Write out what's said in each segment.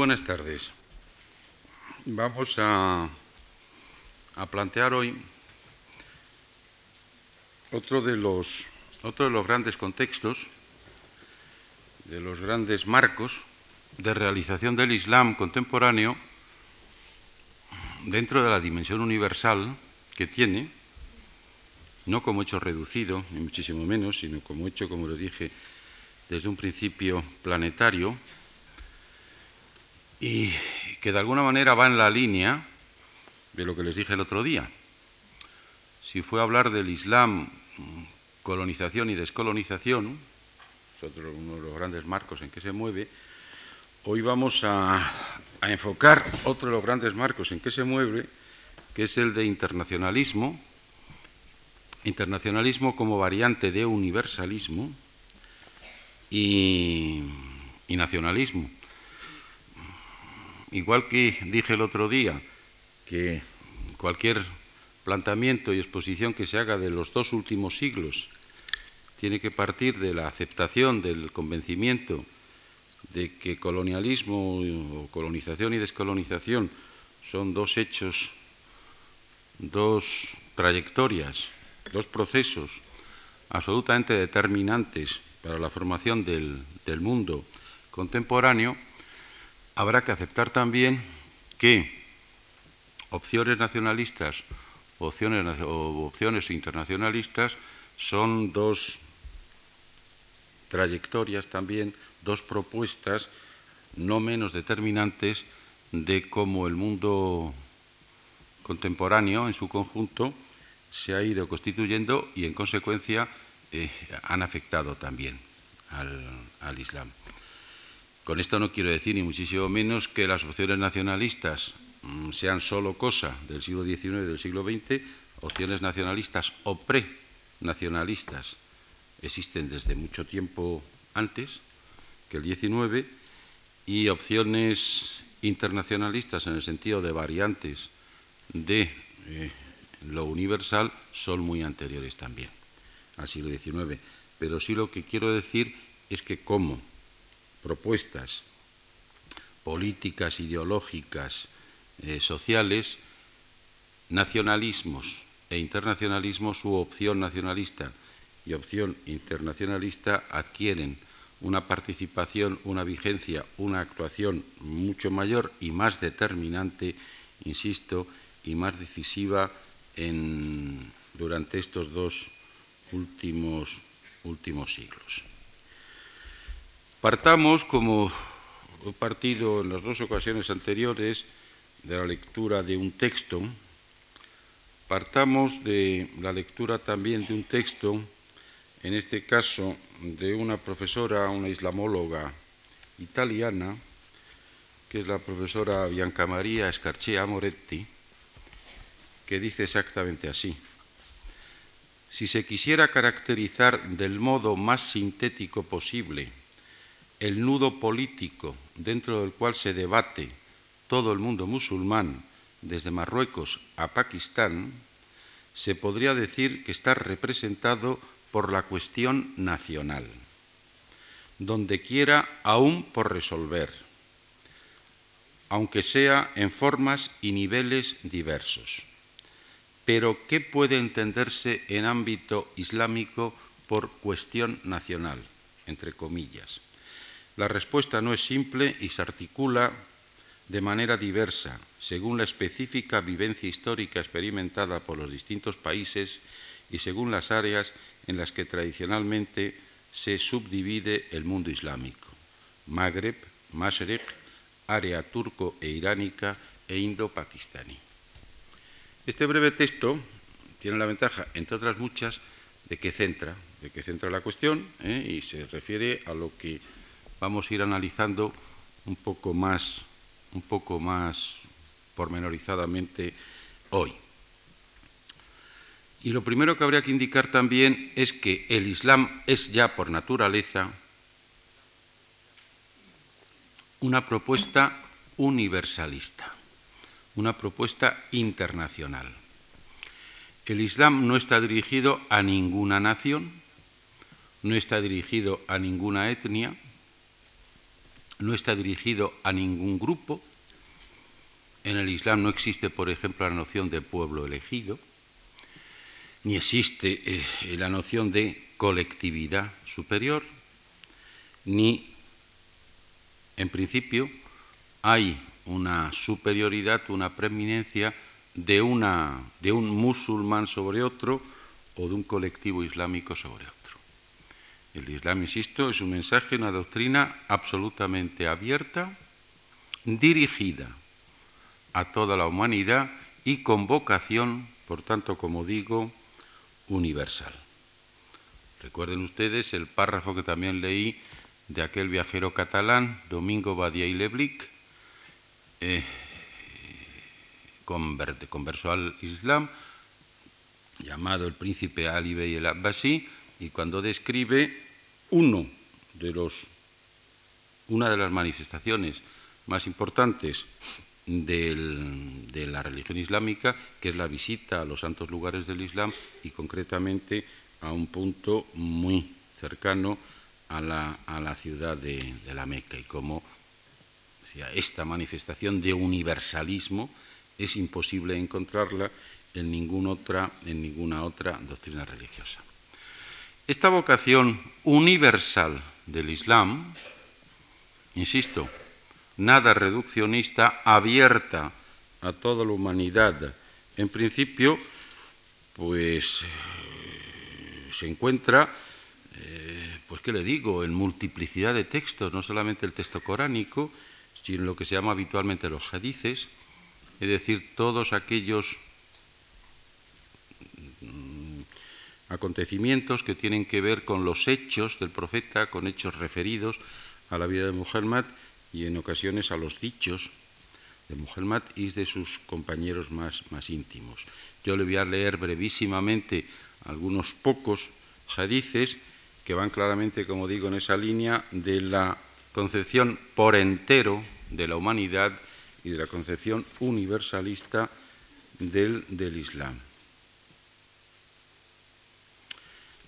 buenas tardes. Vamos a, a plantear hoy otro de, los, otro de los grandes contextos, de los grandes marcos de realización del Islam contemporáneo dentro de la dimensión universal que tiene, no como hecho reducido, ni muchísimo menos, sino como hecho, como lo dije, desde un principio planetario, y que de alguna manera va en la línea de lo que les dije el otro día. Si fue a hablar del Islam, colonización y descolonización, es otro, uno de los grandes marcos en que se mueve, hoy vamos a, enfocar otro de los grandes marcos en que se mueve, que es el de internacionalismo, internacionalismo como variante de universalismo y nacionalismo. Igual que dije el otro día que cualquier planteamiento y exposición que se haga de los dos últimos siglos tiene que partir de la aceptación, del convencimiento de que colonialismo o colonización y descolonización son dos hechos, dos trayectorias, dos procesos absolutamente determinantes para la formación del, del mundo contemporáneo, habrá que aceptar también que opciones nacionalistas opciones, o opciones internacionalistas son dos trayectorias también, dos propuestas no menos determinantes de cómo el mundo contemporáneo en su conjunto se ha ido constituyendo y en consecuencia eh, han afectado también al, al Islam. Con esto no quiero decir ni muchísimo menos que las opciones nacionalistas mmm, sean solo cosa del siglo XIX y del siglo XX, opciones nacionalistas o pre-nacionalistas existen desde mucho tiempo antes que el XIX y opciones internacionalistas en el sentido de variantes de eh, lo universal son muy anteriores también al siglo XIX. Pero sí lo que quiero decir es que como propuestas políticas, ideológicas, eh, sociales, nacionalismos e internacionalismos u opción nacionalista y opción internacionalista adquieren una participación, una vigencia, una actuación mucho mayor y más determinante, insisto, y más decisiva en, durante estos dos últimos, últimos siglos. Partamos, como he partido en las dos ocasiones anteriores, de la lectura de un texto, partamos de la lectura también de un texto, en este caso de una profesora, una islamóloga italiana, que es la profesora Bianca Maria Scarcea Moretti, que dice exactamente así. Si se quisiera caracterizar del modo más sintético posible el nudo político dentro del cual se debate todo el mundo musulmán, desde Marruecos a Pakistán, se podría decir que está representado por la cuestión nacional, donde quiera aún por resolver, aunque sea en formas y niveles diversos. Pero, ¿qué puede entenderse en ámbito islámico por cuestión nacional? Entre comillas. La respuesta no es simple y se articula de manera diversa, según la específica vivencia histórica experimentada por los distintos países y según las áreas en las que tradicionalmente se subdivide el mundo islámico. Magreb, Mashrek, área turco e iránica e indo-pakistaní. Este breve texto tiene la ventaja, entre otras muchas, de que centra, de que centra la cuestión ¿eh? y se refiere a lo que vamos a ir analizando un poco más, un poco más pormenorizadamente hoy. Y lo primero que habría que indicar también es que el Islam es ya por naturaleza una propuesta universalista, una propuesta internacional. El Islam no está dirigido a ninguna nación, no está dirigido a ninguna etnia, no está dirigido a ningún grupo. En el Islam no existe, por ejemplo, la noción de pueblo elegido, ni existe eh, la noción de colectividad superior, ni, en principio, hay una superioridad, una preeminencia de, una, de un musulmán sobre otro o de un colectivo islámico sobre otro. El Islam, insisto, es un mensaje, una doctrina absolutamente abierta, dirigida a toda la humanidad y con vocación, por tanto, como digo, universal. Recuerden ustedes el párrafo que también leí de aquel viajero catalán, Domingo Badia y Leblic, eh, conversó al Islam, llamado el príncipe Ali Bey el Abbasi, y cuando describe una de las manifestaciones más importantes de la religión islámica, que es la visita a los santos lugares del Islam y concretamente a un punto muy cercano a la, ciudad de, la Meca y cómo esta manifestación de universalismo es imposible encontrarla en ninguna otra doctrina religiosa. Esta vocación universal del Islam, insisto, nada reduccionista, abierta a toda la humanidad, en principio, pues eh, se encuentra, eh, pues qué le digo, en multiplicidad de textos, no solamente el texto coránico, sino lo que se llama habitualmente los hadices, es decir, todos aquellos acontecimientos que tienen que ver con los hechos del profeta, con hechos referidos a la vida de Muhammad y en ocasiones a los dichos de Muhammad y de sus compañeros más, más íntimos. Yo le voy a leer brevísimamente algunos pocos hadices que van claramente, como digo, en esa línea de la concepción por entero de la humanidad y de la concepción universalista del, del Islam.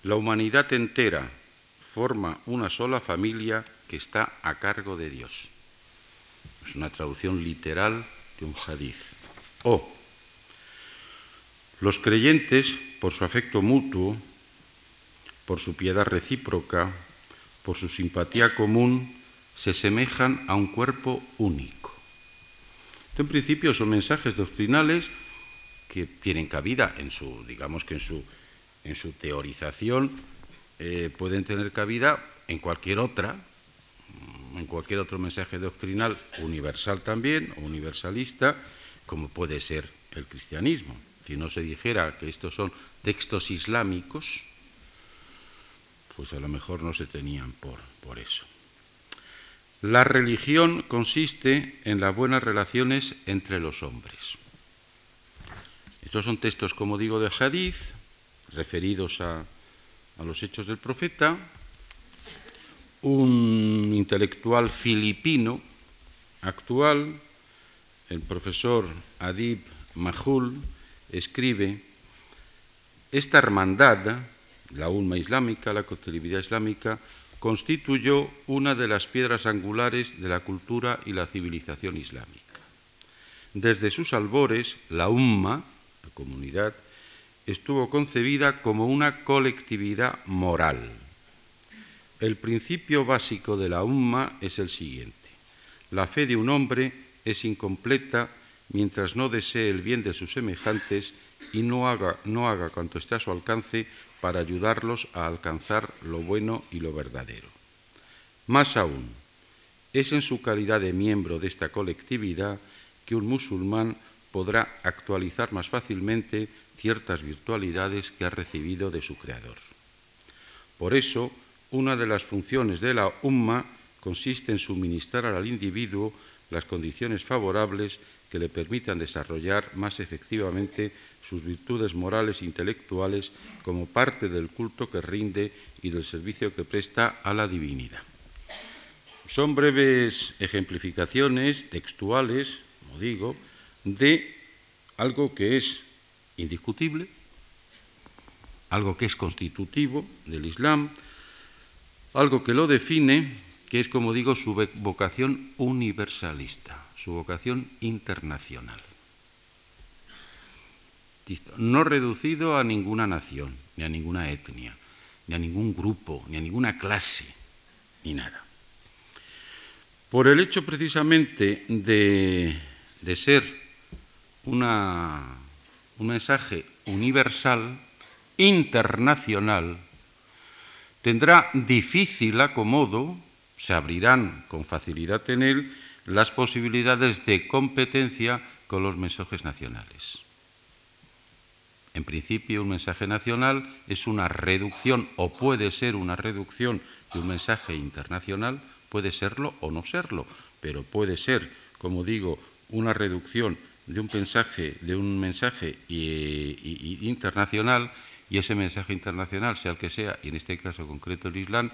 La humanidad entera forma una sola familia que está a cargo de Dios. Es una traducción literal de un hadiz. O los creyentes, por su afecto mutuo, por su piedad recíproca, por su simpatía común, se semejan a un cuerpo único. en principio son mensajes doctrinales que tienen cabida en su, digamos que en su en su teorización eh, pueden tener cabida en cualquier otra, mm, en cualquier otro mensaje doctrinal universal también, o universalista, como puede ser el cristianismo. Si no se dijera que estos son textos islámicos, pues a lo mejor no se tenían por, por eso. La religión consiste en las buenas relaciones entre los hombres. Estos son textos, como digo, de Hadith, referidos a, los hechos del profeta, un intelectual filipino actual, el profesor Adib Mahul, escribe, esta hermandad, la ulma islámica, la colectividad islámica, constituyó una de las piedras angulares de la cultura y la civilización islámica. Desde sus albores, la umma, la comunidad, estuvo concebida como una colectividad moral. El principio básico de la umma es el siguiente. La fe de un hombre es incompleta mientras no desee el bien de sus semejantes y no haga, no haga cuanto esté a su alcance para ayudarlos a alcanzar lo bueno y lo verdadero. Más aún, es en su calidad de miembro de esta colectividad que un musulmán podrá actualizar más fácilmente ciertas virtualidades que ha recibido de su Creador. Por eso, una de las funciones de la Umma consiste en suministrar al individuo las condiciones favorables que le permitan desarrollar más efectivamente sus virtudes morales e intelectuales como parte del culto que rinde y del servicio que presta a la divinidad. Son breves ejemplificaciones textuales, como digo, de algo que es indiscutible, algo que es constitutivo del Islam, algo que lo define, que es, como digo, su vocación universalista, su vocación internacional. No reducido a ninguna nación, ni a ninguna etnia, ni a ningún grupo, ni a ninguna clase, ni nada. Por el hecho precisamente de, ser una, un mensaje universal, internacional, tendrá difícil acomodo, se abrirán con facilidad en él las posibilidades de competencia con los mensajes nacionales. En principio, un mensaje nacional es una reducción o puede ser una reducción de un mensaje internacional, puede serlo o no serlo, pero puede ser, como digo, una reducción de un mensaje, de un mensaje internacional y ese mensaje internacional, sea el que sea, y en este caso concreto el Islam,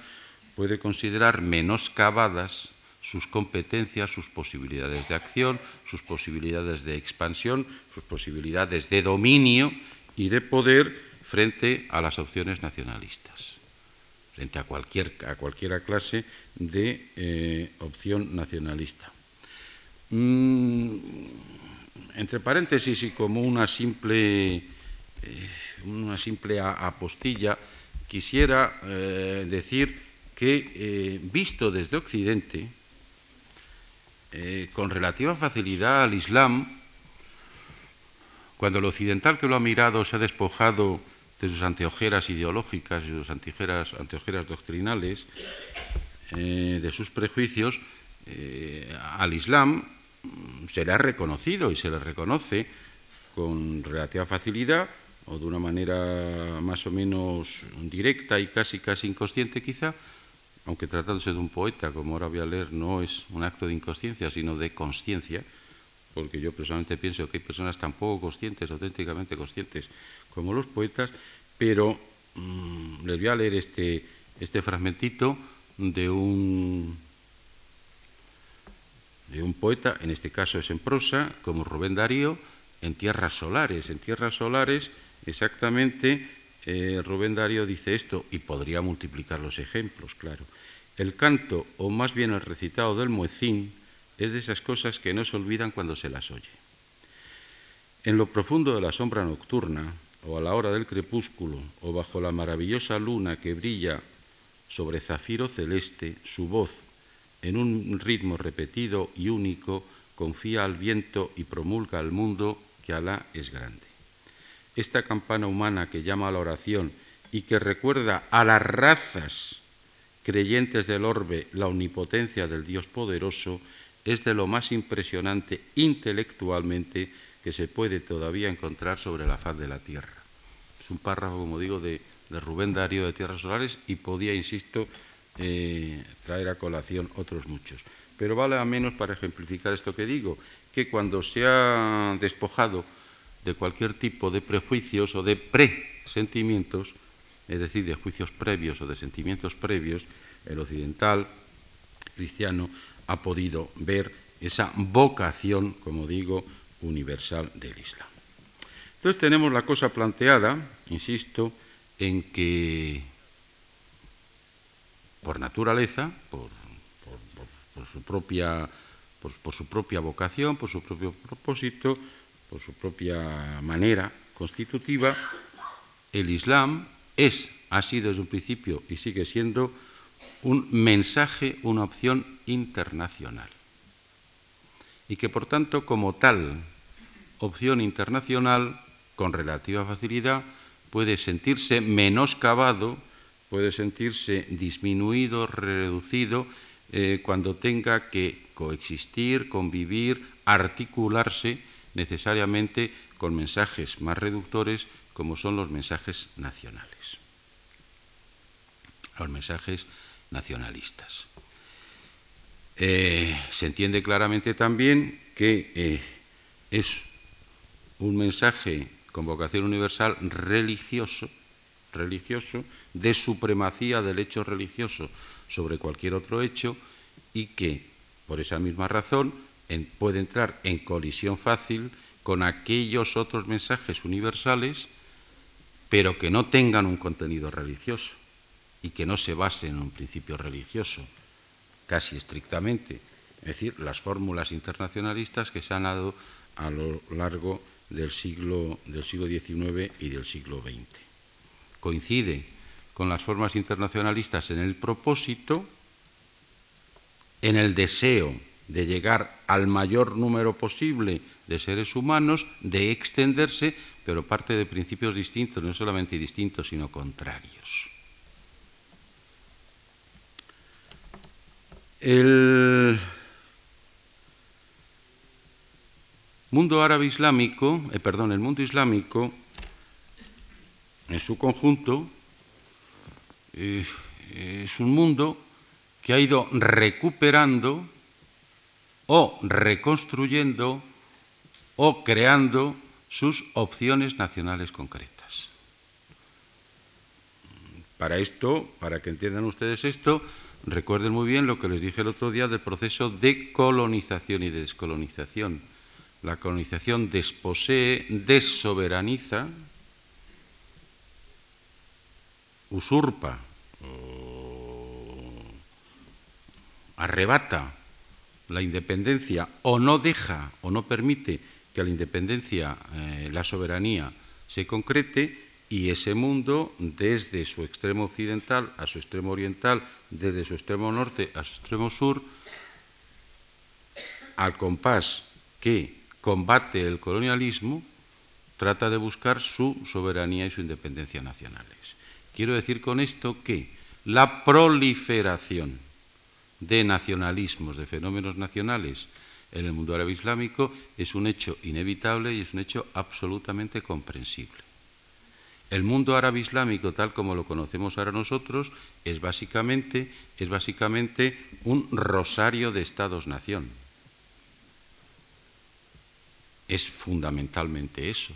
puede considerar menoscabadas sus competencias, sus posibilidades de acción, sus posibilidades de expansión, sus posibilidades de dominio y de poder frente a las opciones nacionalistas, frente a cualquier a cualquiera clase de eh, opción nacionalista. Mm, entre paréntesis y como una simple, eh, una simple apostilla, quisiera eh, decir que, visto desde Occidente, con relativa facilidad al Islam cuando el occidental que lo ha mirado se ha despojado de sus anteojeras ideológicas y sus anteojeras, doctrinales, eh, de sus prejuicios, eh, al Islam se le ha reconocido y se le reconoce con relativa facilidad o de una manera más o menos directa y casi casi inconsciente quizá, aunque tratándose de un poeta, como ahora voy a leer, no es un acto de inconsciencia, sino de consciencia, porque yo personalmente pienso que hay personas tan poco conscientes, auténticamente conscientes, como los poetas, pero mm, les voy a leer este, este fragmentito de un, de un poeta, en este caso es en prosa, como Rubén Darío, en Tierras Solares. En Tierras Solares, exactamente, eh, Rubén Darío dice esto, y podría multiplicar los ejemplos, claro. El canto, o más bien el recitado del muecín, es de esas cosas que no se olvidan cuando se las oye. En lo profundo de la sombra nocturna, o a la hora del crepúsculo, o bajo la maravillosa luna que brilla sobre zafiro celeste, su voz, en un ritmo repetido y único, confía al viento y promulga al mundo que Alá es grande. Esta campana humana que llama a la oración y que recuerda a las razas creyentes del orbe la omnipotencia del Dios poderoso, es de lo más impresionante intelectualmente que se puede todavía encontrar sobre la faz de la Tierra. Es un párrafo, como digo, de, Rubén Darío de Tierras Solares y podía, insisto, eh, traer a colación otros muchos. Pero vale a menos para ejemplificar esto que digo, que cuando se ha despojado de cualquier tipo de prejuicios o de presentimientos, es decir, de juicios previos o de sentimientos previos, el occidental cristiano ha podido ver esa vocación, como digo, universal del Islam. Entonces tenemos la cosa planteada, insisto, en que por naturaleza, por, su, propia, por su propia vocación, por su propio propósito, por su propia manera constitutiva, el Islam es, ha sido desde un principio y sigue siendo un mensaje, una opción internacional. Y que por tanto, como tal opción internacional, con relativa facilidad, puede sentirse menoscabado, puede sentirse disminuido, reducido, eh, cuando tenga que coexistir, convivir, articularse necesariamente con mensajes más reductores como son los mensajes nacionales. Los mensajes nacionalistas. Eh, se entiende claramente también que eh, es un mensaje con vocación universal religioso, religioso, de supremacía del hecho religioso sobre cualquier otro hecho y que, por esa misma razón, puede entrar en colisión fácil con aquellos otros mensajes universales, pero que no tengan un contenido religioso y que no se base en un principio religioso. casi estrictamente, es decir, las fórmulas internacionalistas que se han dado a lo largo del siglo, del siglo XIX y del siglo XX. Coincide con las formas internacionalistas en el propósito, en el deseo de llegar al mayor número posible de seres humanos, de extenderse, pero parte de principios distintos, no solamente distintos, sino contrarios. El mundo árabe islámico, eh, perdón, el mundo islámico en su conjunto eh, es un mundo que ha ido recuperando o reconstruyendo o creando sus opciones nacionales concretas. Para esto, para que entiendan ustedes esto, recuerden muy bien lo que les dije el otro día del proceso de colonización y de descolonización. La colonización desposee, desoberaniza, usurpa, arrebata la independencia o no deja o no permite que la independencia, eh, la soberanía se concrete y ese mundo, desde su extremo occidental a su extremo oriental, desde su extremo norte a su extremo sur, al compás que combate el colonialismo, trata de buscar su soberanía y su independencia nacionales. Quiero decir con esto que la proliferación de nacionalismos, de fenómenos nacionales en el mundo árabe islámico es un hecho inevitable y es un hecho absolutamente comprensible. El mundo árabe islámico, tal como lo conocemos ahora nosotros, es básicamente, es básicamente un rosario de estados-nación. Es fundamentalmente eso.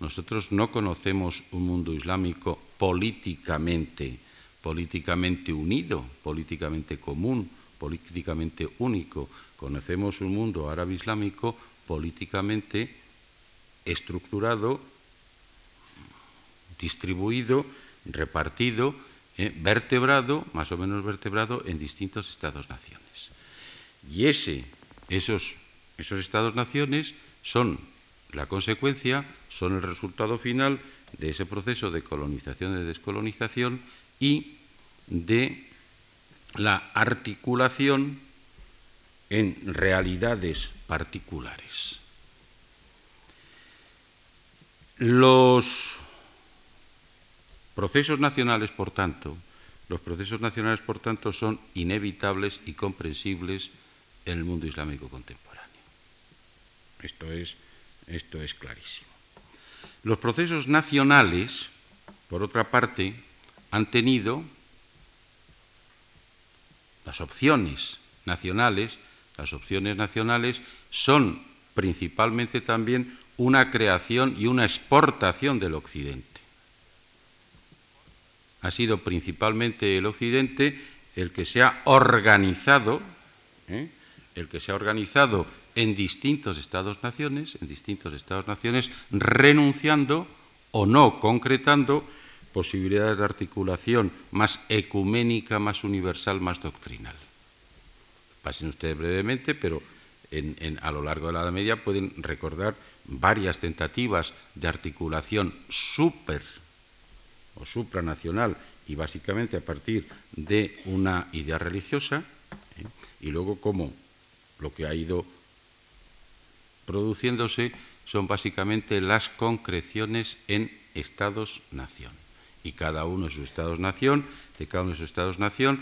Nosotros no conocemos un mundo islámico políticamente políticamente unido, políticamente común, políticamente único. Conocemos un mundo árabe islámico políticamente estructurado, distribuido, repartido, eh, vertebrado, más o menos vertebrado en distintos estados-naciones. Y ese, esos, esos estados-naciones son la consecuencia, son el resultado final de ese proceso de colonización y de descolonización y de la articulación en realidades particulares. Los procesos nacionales, por tanto, los procesos nacionales, por tanto, son inevitables y comprensibles en el mundo islámico contemporáneo. Esto es, esto es clarísimo. Los procesos nacionales, por otra parte, han tenido las opciones nacionales, las opciones nacionales son principalmente también una creación y una exportación del Occidente. Ha sido principalmente el Occidente el que se ha organizado, ¿eh? el que se ha organizado en distintos estados-naciones, en distintos estados-naciones, renunciando o no concretando posibilidades de articulación más ecuménica, más universal, más doctrinal. Pasen ustedes brevemente, pero a lo largo de la Edad Media pueden recordar varias tentativas de articulación super o supranacional y básicamente a partir de una idea religiosa, ¿eh? y luego cómo lo que ha ido produciéndose son básicamente las concreciones en estados-nación y cada uno de sus estados-nación, de cada uno de sus estados-nación,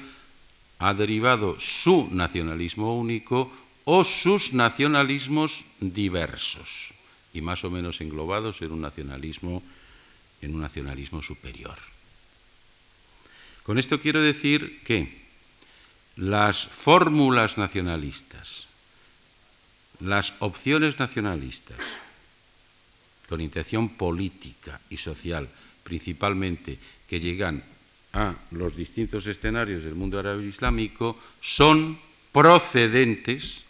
ha derivado su nacionalismo único o sus nacionalismos diversos y más o menos englobados en un nacionalismo, en un nacionalismo superior. Con esto quiero decir que las fórmulas nacionalistas, las opciones nacionalistas, con intención política y social, principalmente que llegan a los distintos escenarios del mundo árabe islámico son procedentes,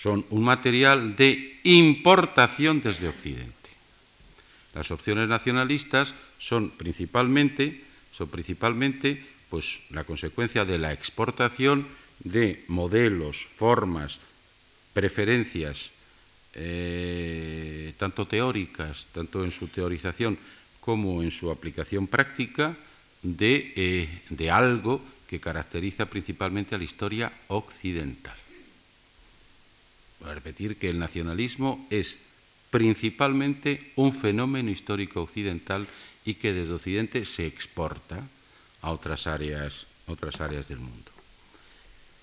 son un material de importación desde Occidente. Las opciones nacionalistas son principalmente, son principalmente pues la consecuencia de la exportación de modelos, formas, preferencias, eh, tanto teóricas, tanto en su teorización como en su aplicación práctica, de, eh, de algo que caracteriza principalmente a la historia occidental. Voy a repetir que el nacionalismo es principalmente un fenómeno histórico occidental y que desde Occidente se exporta a otras áreas, otras áreas del mundo.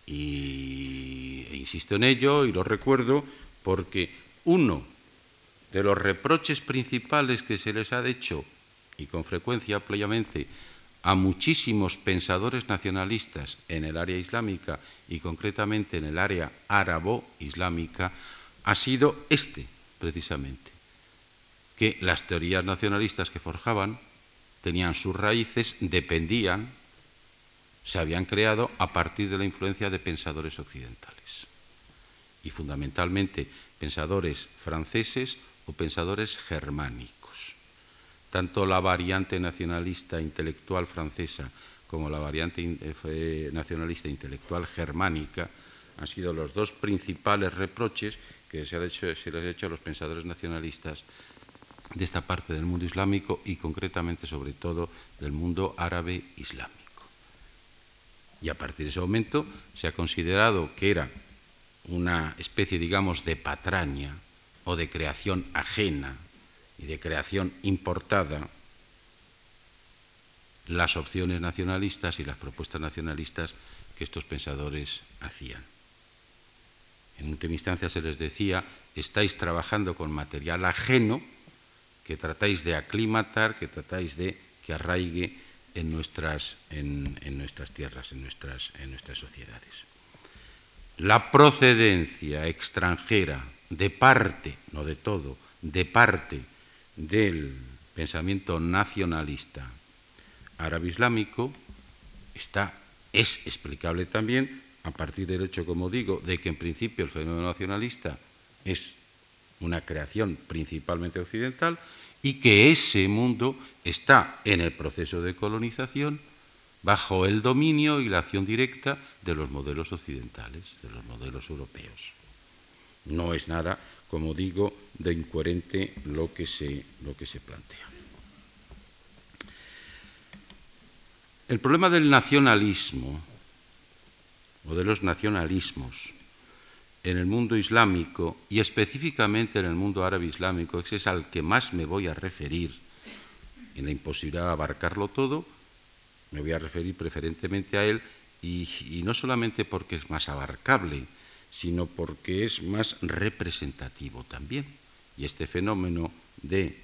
Y e insisto en ello y lo recuerdo porque uno de los reproches principales que se les ha hecho, y con frecuencia ampliamente, a muchísimos pensadores nacionalistas en el área islámica y concretamente en el área árabo-islámica ha sido este, precisamente, que las teorías nacionalistas que forjaban tenían sus raíces, dependían, se habían creado a partir de la influencia de pensadores occidentales y fundamentalmente pensadores franceses o pensadores germánicos. Tanto la variante nacionalista intelectual francesa como la variante eh, nacionalista intelectual germánica han sido los dos principales reproches que se, les ha hecho a los pensadores nacionalistas de esta parte del mundo islámico y concretamente sobre todo del mundo árabe islámico. Y a partir de ese momento se ha considerado que era una especie, digamos, de patraña o de creación ajena y de creación importada las opciones nacionalistas y las propuestas nacionalistas que estos pensadores hacían. En última instancia se les decía, estáis trabajando con material ajeno que tratáis de aclimatar, que tratáis de que arraigue en nuestras, en, nuestras tierras, en nuestras, en nuestras sociedades. La procedencia extranjera de parte, no de todo, de parte del pensamiento nacionalista árabe-islámico está, es explicable también a partir del hecho, como digo, de que en principio el fenómeno nacionalista es una creación principalmente occidental y que ese mundo está en el proceso de colonización bajo el dominio y la acción directa de los modelos occidentales, de los modelos europeos. No es nada, como digo, de incoherente lo que se, lo que se plantea. El problema del nacionalismo o de los nacionalismos en el mundo islámico y específicamente en el mundo árabe islámico, que es al que más me voy a referir, en la imposibilidad de abarcarlo todo, me voy a referir preferentemente a él, y, y no solamente porque es más abarcable, sino porque es más representativo también. Y este fenómeno de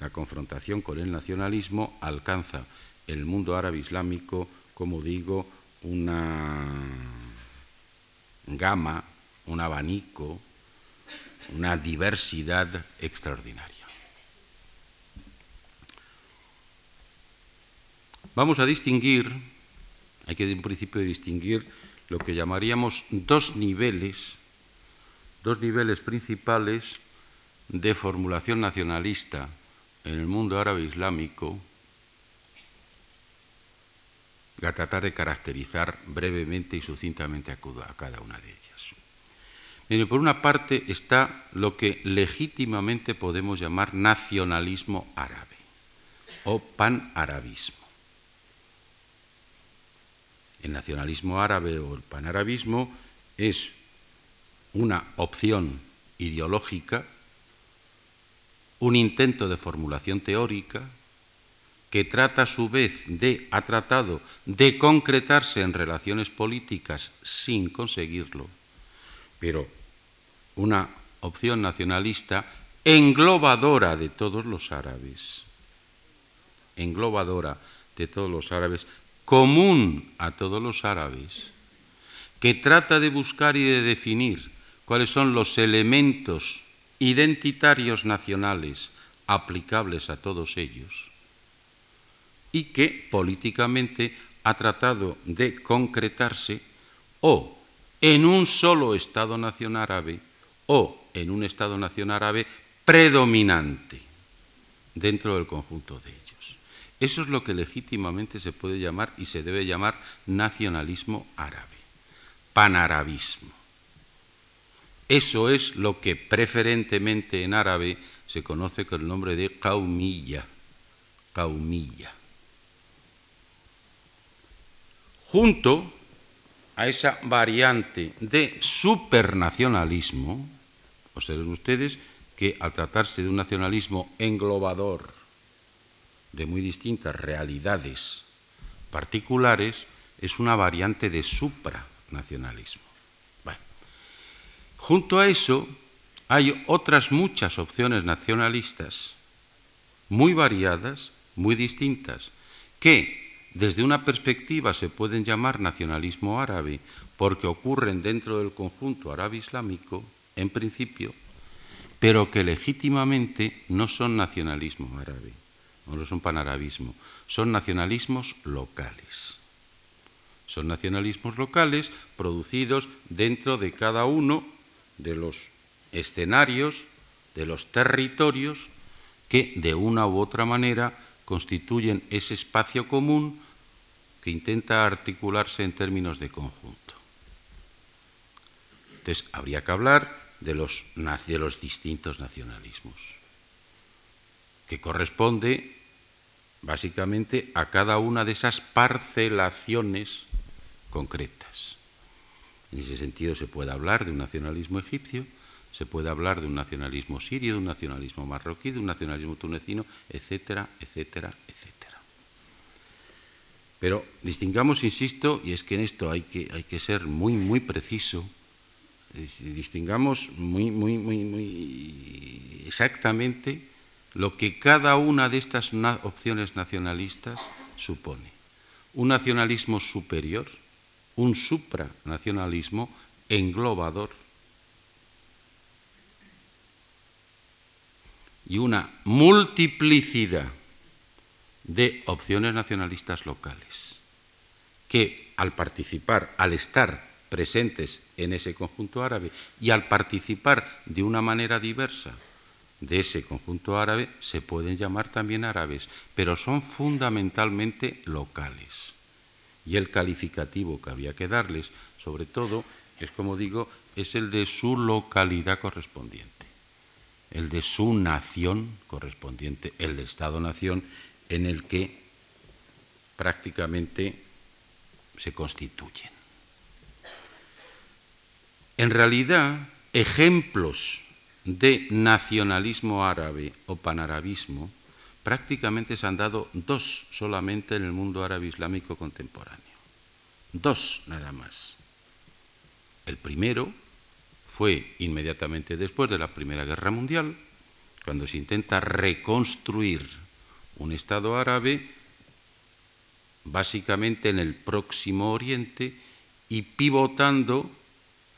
la confrontación con el nacionalismo alcanza el mundo árabe islámico, como digo, una gama un abanico, una diversidad extraordinaria. Vamos a distinguir, hay que en principio distinguir lo que llamaríamos dos niveles, dos niveles principales de formulación nacionalista en el mundo árabe islámico, a tratar de caracterizar brevemente y sucintamente a cada una de ellas por una parte está lo que legítimamente podemos llamar nacionalismo árabe o panarabismo. El nacionalismo árabe o el panarabismo es una opción ideológica, un intento de formulación teórica que trata a su vez de, ha tratado de concretarse en relaciones políticas sin conseguirlo, pero una opción nacionalista englobadora de todos los árabes, englobadora de todos los árabes, común a todos los árabes, que trata de buscar y de definir cuáles son los elementos identitarios nacionales aplicables a todos ellos y que políticamente ha tratado de concretarse o en un solo Estado-nación árabe o en un Estado-nación árabe predominante dentro del conjunto de ellos. Eso es lo que legítimamente se puede llamar y se debe llamar nacionalismo árabe, panarabismo. Eso es lo que preferentemente en árabe se conoce con el nombre de caumilla, caumilla. Junto a esa variante de supernacionalismo, observen ustedes que al tratarse de un nacionalismo englobador de muy distintas realidades particulares, es una variante de supranacionalismo. Junto a eso hay otras muchas opciones nacionalistas, muy variadas, muy distintas, que desde una perspectiva se pueden llamar nacionalismo árabe porque ocurren dentro del conjunto árabe islámico, en principio, pero que legítimamente no son nacionalismo árabe, no son panarabismo, son nacionalismos locales. Son nacionalismos locales producidos dentro de cada uno de los escenarios, de los territorios que de una u otra manera constituyen ese espacio común que intenta articularse en términos de conjunto. Entonces, habría que hablar de los, de los distintos nacionalismos, que corresponde básicamente a cada una de esas parcelaciones concretas. En ese sentido se puede hablar de un nacionalismo egipcio, se puede hablar de un nacionalismo sirio, de un nacionalismo marroquí, de un nacionalismo tunecino, etcétera, etcétera, etcétera. Pero distingamos, insisto, y es que en esto hay que, hay que ser muy, muy preciso, distingamos muy, muy, muy, muy exactamente lo que cada una de estas opciones nacionalistas supone. Un nacionalismo superior, un supranacionalismo englobador y una multiplicidad de opciones nacionalistas locales que al participar, al estar presentes en ese conjunto árabe y al participar de una manera diversa de ese conjunto árabe se pueden llamar también árabes, pero son fundamentalmente locales y el calificativo que había que darles, sobre todo, es como digo, es el de su localidad correspondiente, el de su nación correspondiente, el de Estado-nación en el que prácticamente se constituyen. En realidad, ejemplos de nacionalismo árabe o panarabismo prácticamente se han dado dos solamente en el mundo árabe islámico contemporáneo. Dos nada más. El primero fue inmediatamente después de la Primera Guerra Mundial, cuando se intenta reconstruir un Estado árabe básicamente en el próximo Oriente y pivotando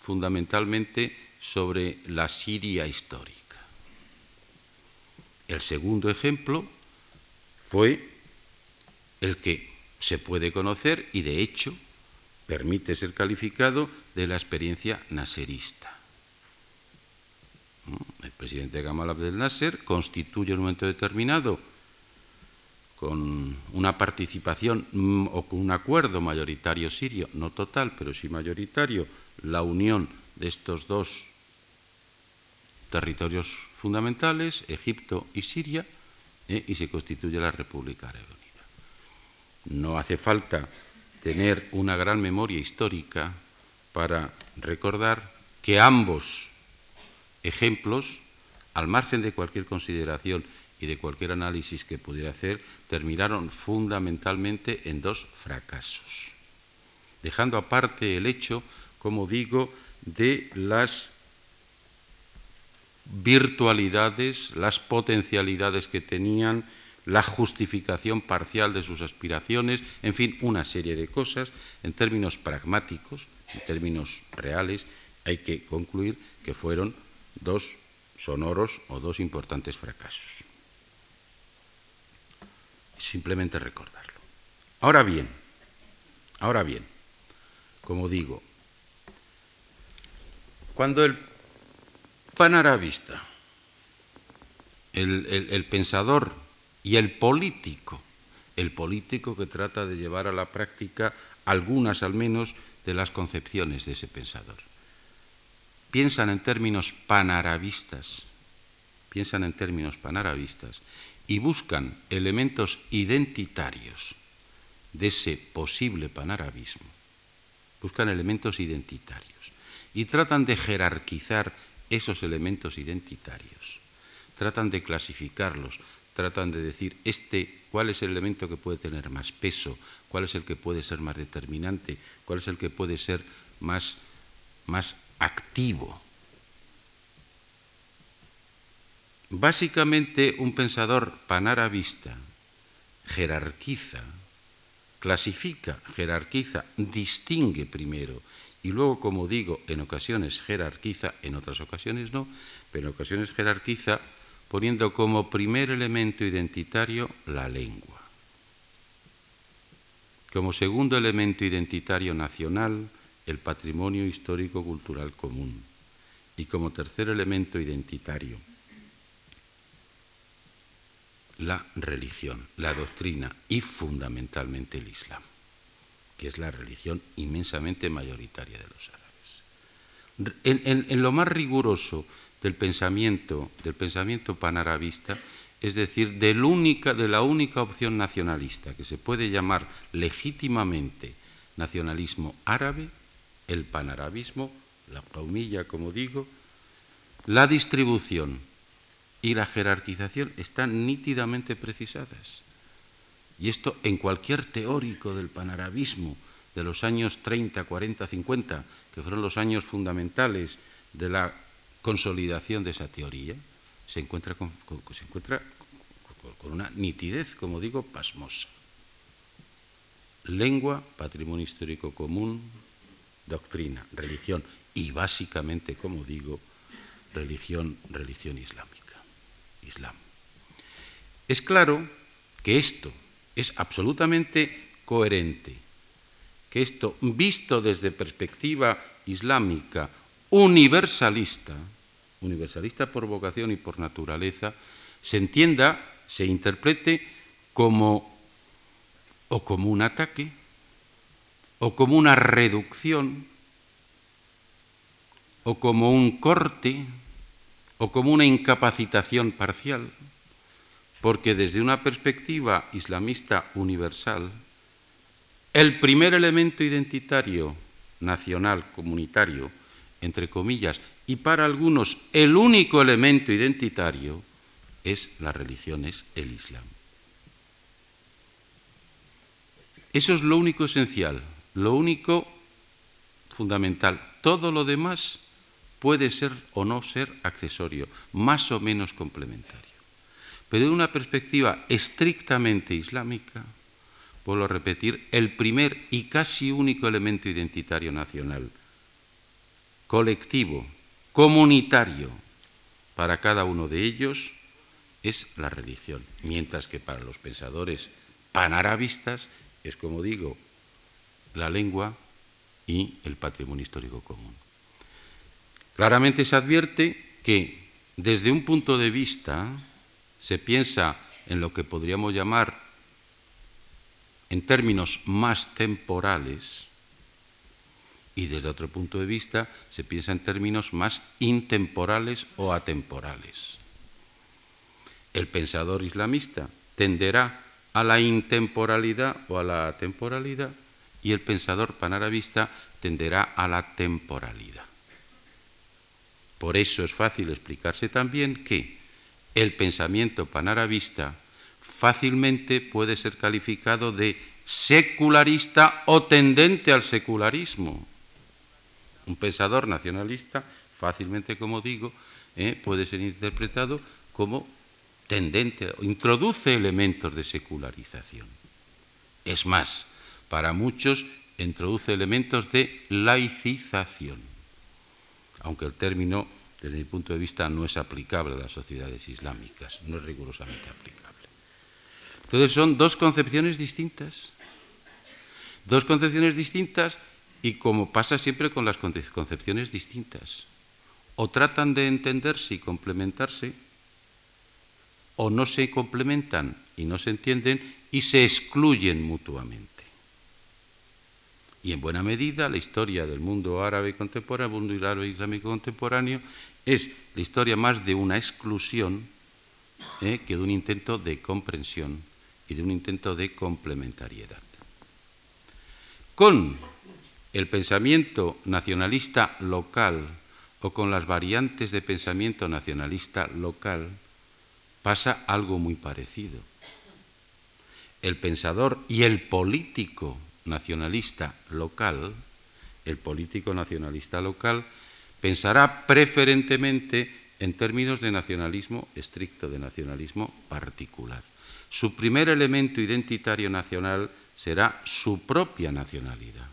fundamentalmente sobre la Siria histórica. El segundo ejemplo fue el que se puede conocer y de hecho permite ser calificado de la experiencia naserista. El presidente Gamal Abdel Nasser constituye en un momento determinado con una participación mm, o con un acuerdo mayoritario sirio, no total, pero sí mayoritario, la unión de estos dos territorios fundamentales, Egipto y Siria, ¿eh? y se constituye la República Árabe Unida. No hace falta tener una gran memoria histórica para recordar que ambos ejemplos, al margen de cualquier consideración y de cualquier análisis que pudiera hacer, terminaron fundamentalmente en dos fracasos, dejando aparte el hecho, como digo, de las virtualidades, las potencialidades que tenían, la justificación parcial de sus aspiraciones, en fin, una serie de cosas. En términos pragmáticos, en términos reales, hay que concluir que fueron dos sonoros o dos importantes fracasos. Simplemente recordarlo. Ahora bien, ahora bien, como digo, cuando el panarabista, el, pensador y el político el político que trata de llevar a la práctica algunas al menos de las concepciones de ese pensador. Piensan en términos panarabistas, piensan en términos panarabistas y buscan elementos identitarios de ese posible panarabismo, buscan elementos identitarios y tratan de jerarquizar esos elementos identitarios, tratan de clasificarlos, tratan de decir este cuál es el elemento que puede tener más peso, cuál es el que puede ser más determinante, cuál es el que puede ser más, más activo. Básicamente un pensador panarabista jerarquiza, clasifica, jerarquiza, distingue primero y luego, como digo, en ocasiones jerarquiza, en otras ocasiones no, pero en ocasiones jerarquiza poniendo como primer elemento identitario la lengua. Como segundo elemento identitario nacional, el patrimonio histórico-cultural común. Y como tercer elemento identitario, la religión, la doctrina y fundamentalmente el Islam, que es la religión inmensamente mayoritaria de los árabes. En, lo más riguroso del pensamiento, del pensamiento panarabista, es decir, de la única opción nacionalista que se puede llamar legítimamente nacionalismo árabe, el panarabismo, la caumilla, como digo, la distribución y la jerarquización están nítidamente precisadas. Y esto en cualquier teórico del panarabismo de los años 30, 40, 50, que fueron los años fundamentales de la consolidación de esa teoría, se encuentra con, una nitidez, como digo, pasmosa. Lengua, patrimonio histórico común, doctrina, religión y básicamente, como digo, religión, religión islámica, Islam. Es claro que esto es absolutamente coherente, que esto, visto desde perspectiva islámica, universalista, universalista por vocación y por naturaleza, se entienda, se interprete como o como un ataque o como una reducción o como un corte o como una incapacitación parcial, porque desde una perspectiva islamista universal, el primer elemento identitario nacional comunitario entre comillas, y para algunos el único elemento identitario es la religión, es el Islam. Eso es lo único esencial, lo único fundamental. Todo lo demás puede ser o no ser accesorio, más o menos complementario. Pero de una perspectiva estrictamente islámica, vuelvo a repetir, el primer y casi único elemento identitario nacional colectivo, comunitario para cada uno de ellos es la religión, mientras que para los pensadores panarabistas es, como digo, la lengua y el patrimonio histórico común. Claramente se advierte que desde un punto de vista se piensa en lo que podríamos llamar en términos más temporales, y desde otro punto de vista se piensa en términos más intemporales o atemporales. El pensador islamista tenderá a la intemporalidad o a la atemporalidad y el pensador panarabista tenderá a la temporalidad. Por eso es fácil explicarse también que el pensamiento panarabista fácilmente puede ser calificado de secularista o tendente al secularismo un pensador nacionalista, fácilmente, como digo, eh, puede ser interpretado como tendente, introduce elementos de secularización. Es más, para muchos introduce elementos de laicización, aunque el término, desde mi punto de vista, no es aplicable a las sociedades islámicas, no es rigurosamente aplicable. Entonces son dos concepciones distintas, dos concepciones distintas y como pasa siempre con las concepciones distintas, o tratan de entenderse y complementarse, o no se complementan y no se entienden y se excluyen mutuamente. Y en buena medida la historia del mundo árabe contemporáneo, el mundo árabe islámico contemporáneo, es la historia más de una exclusión eh, que de un intento de comprensión y de un intento de complementariedad. Con el pensamiento nacionalista local o con las variantes de pensamiento nacionalista local pasa algo muy parecido. El pensador y el político nacionalista local, el político nacionalista local, pensará preferentemente en términos de nacionalismo estricto, de nacionalismo particular. Su primer elemento identitario nacional será su propia nacionalidad.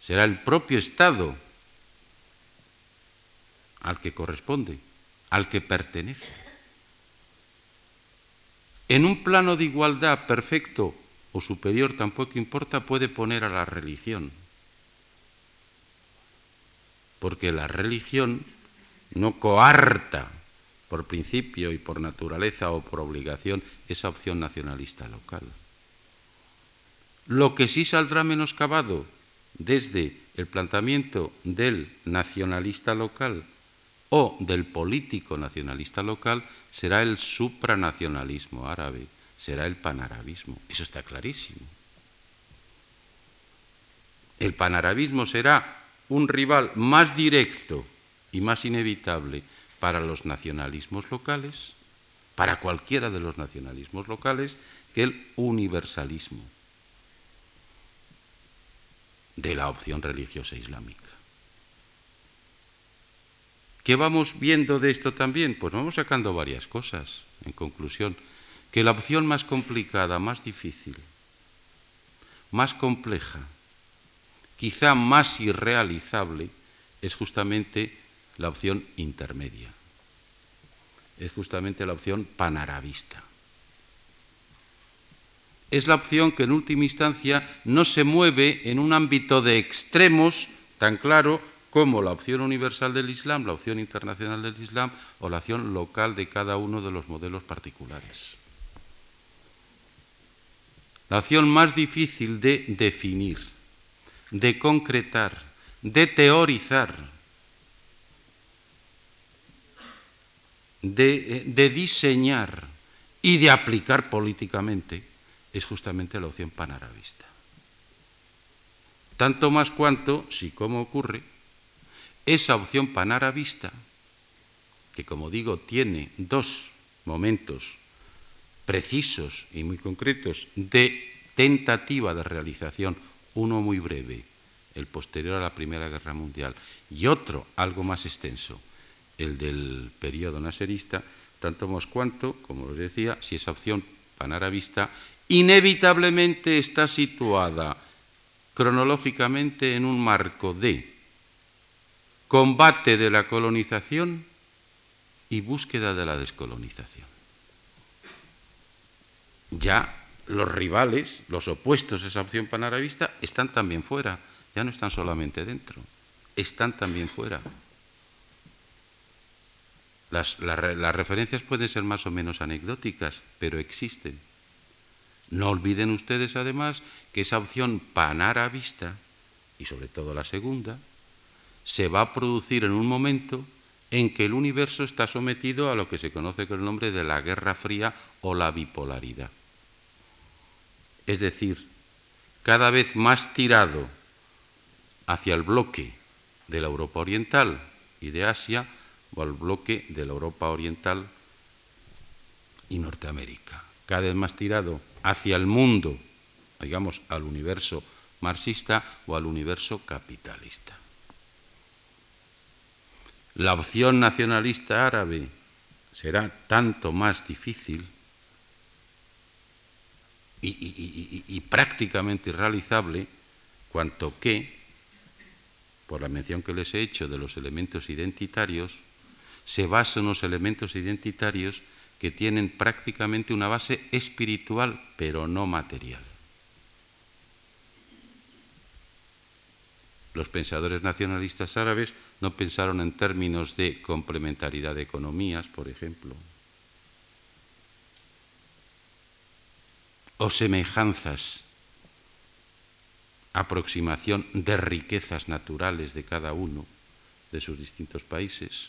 Será el propio Estado al que corresponde, al que pertenece. En un plano de igualdad perfecto o superior, tampoco importa, puede poner a la religión. Porque la religión no coarta por principio y por naturaleza o por obligación esa opción nacionalista local. Lo que sí saldrá menoscabado desde el planteamiento del nacionalista local o del político nacionalista local será el supranacionalismo árabe, será el panarabismo. Eso está clarísimo. El panarabismo será un rival más directo y más inevitable para los nacionalismos locales, para cualquiera de los nacionalismos locales, que el universalismo de la opción religiosa islámica. ¿Qué vamos viendo de esto también? Pues vamos sacando varias cosas. En conclusión, que la opción más complicada, más difícil, más compleja, quizá más irrealizable, es justamente la opción intermedia. Es justamente la opción panarabista. Es la opción que en última instancia no se mueve en un ámbito de extremos tan claro como la opción universal del Islam, la opción internacional del Islam o la opción local de cada uno de los modelos particulares. La opción más difícil de definir, de concretar, de teorizar, de, de, diseñar y de aplicar políticamente es justamente la opción panarabista. Tanto más cuanto, si como ocurre, esa opción panarabista, que como digo tiene dos momentos precisos y muy concretos de tentativa de realización, uno muy breve, el posterior a la Primera Guerra Mundial, y otro algo más extenso, el del periodo naserista, tanto más cuanto, como les decía, si esa opción panarabista inevitablemente está situada cronológicamente en un marco de combate de la colonización y búsqueda de la descolonización. Ya los rivales, los opuestos a esa opción panarabista, están también fuera, ya no están solamente dentro, están también fuera. Las, referencias pueden ser más o menos anecdóticas, pero existen. No olviden ustedes además que esa opción panarabista, y sobre todo la segunda, se va a producir en un momento en que el universo está sometido a lo que se conoce con el nombre de la Guerra Fría o la bipolaridad. Es decir, cada vez más tirado hacia el bloque de la Europa Oriental y de Asia o al bloque de la Europa Oriental y Norteamérica. Cada vez más tirado hacia el mundo, digamos, al universo marxista o al universo capitalista la opción nacionalista árabe será tanto más difícil y, prácticamente irrealizable cuanto que, por la mención que les he hecho de los elementos identitarios, se basa en los elementos identitarios que tienen prácticamente una base espiritual, pero no material. Los pensadores nacionalistas árabes no pensaron en términos de complementariedad de economías, por ejemplo. O semejanzas, aproximación de riquezas naturales de cada uno de sus distintos países,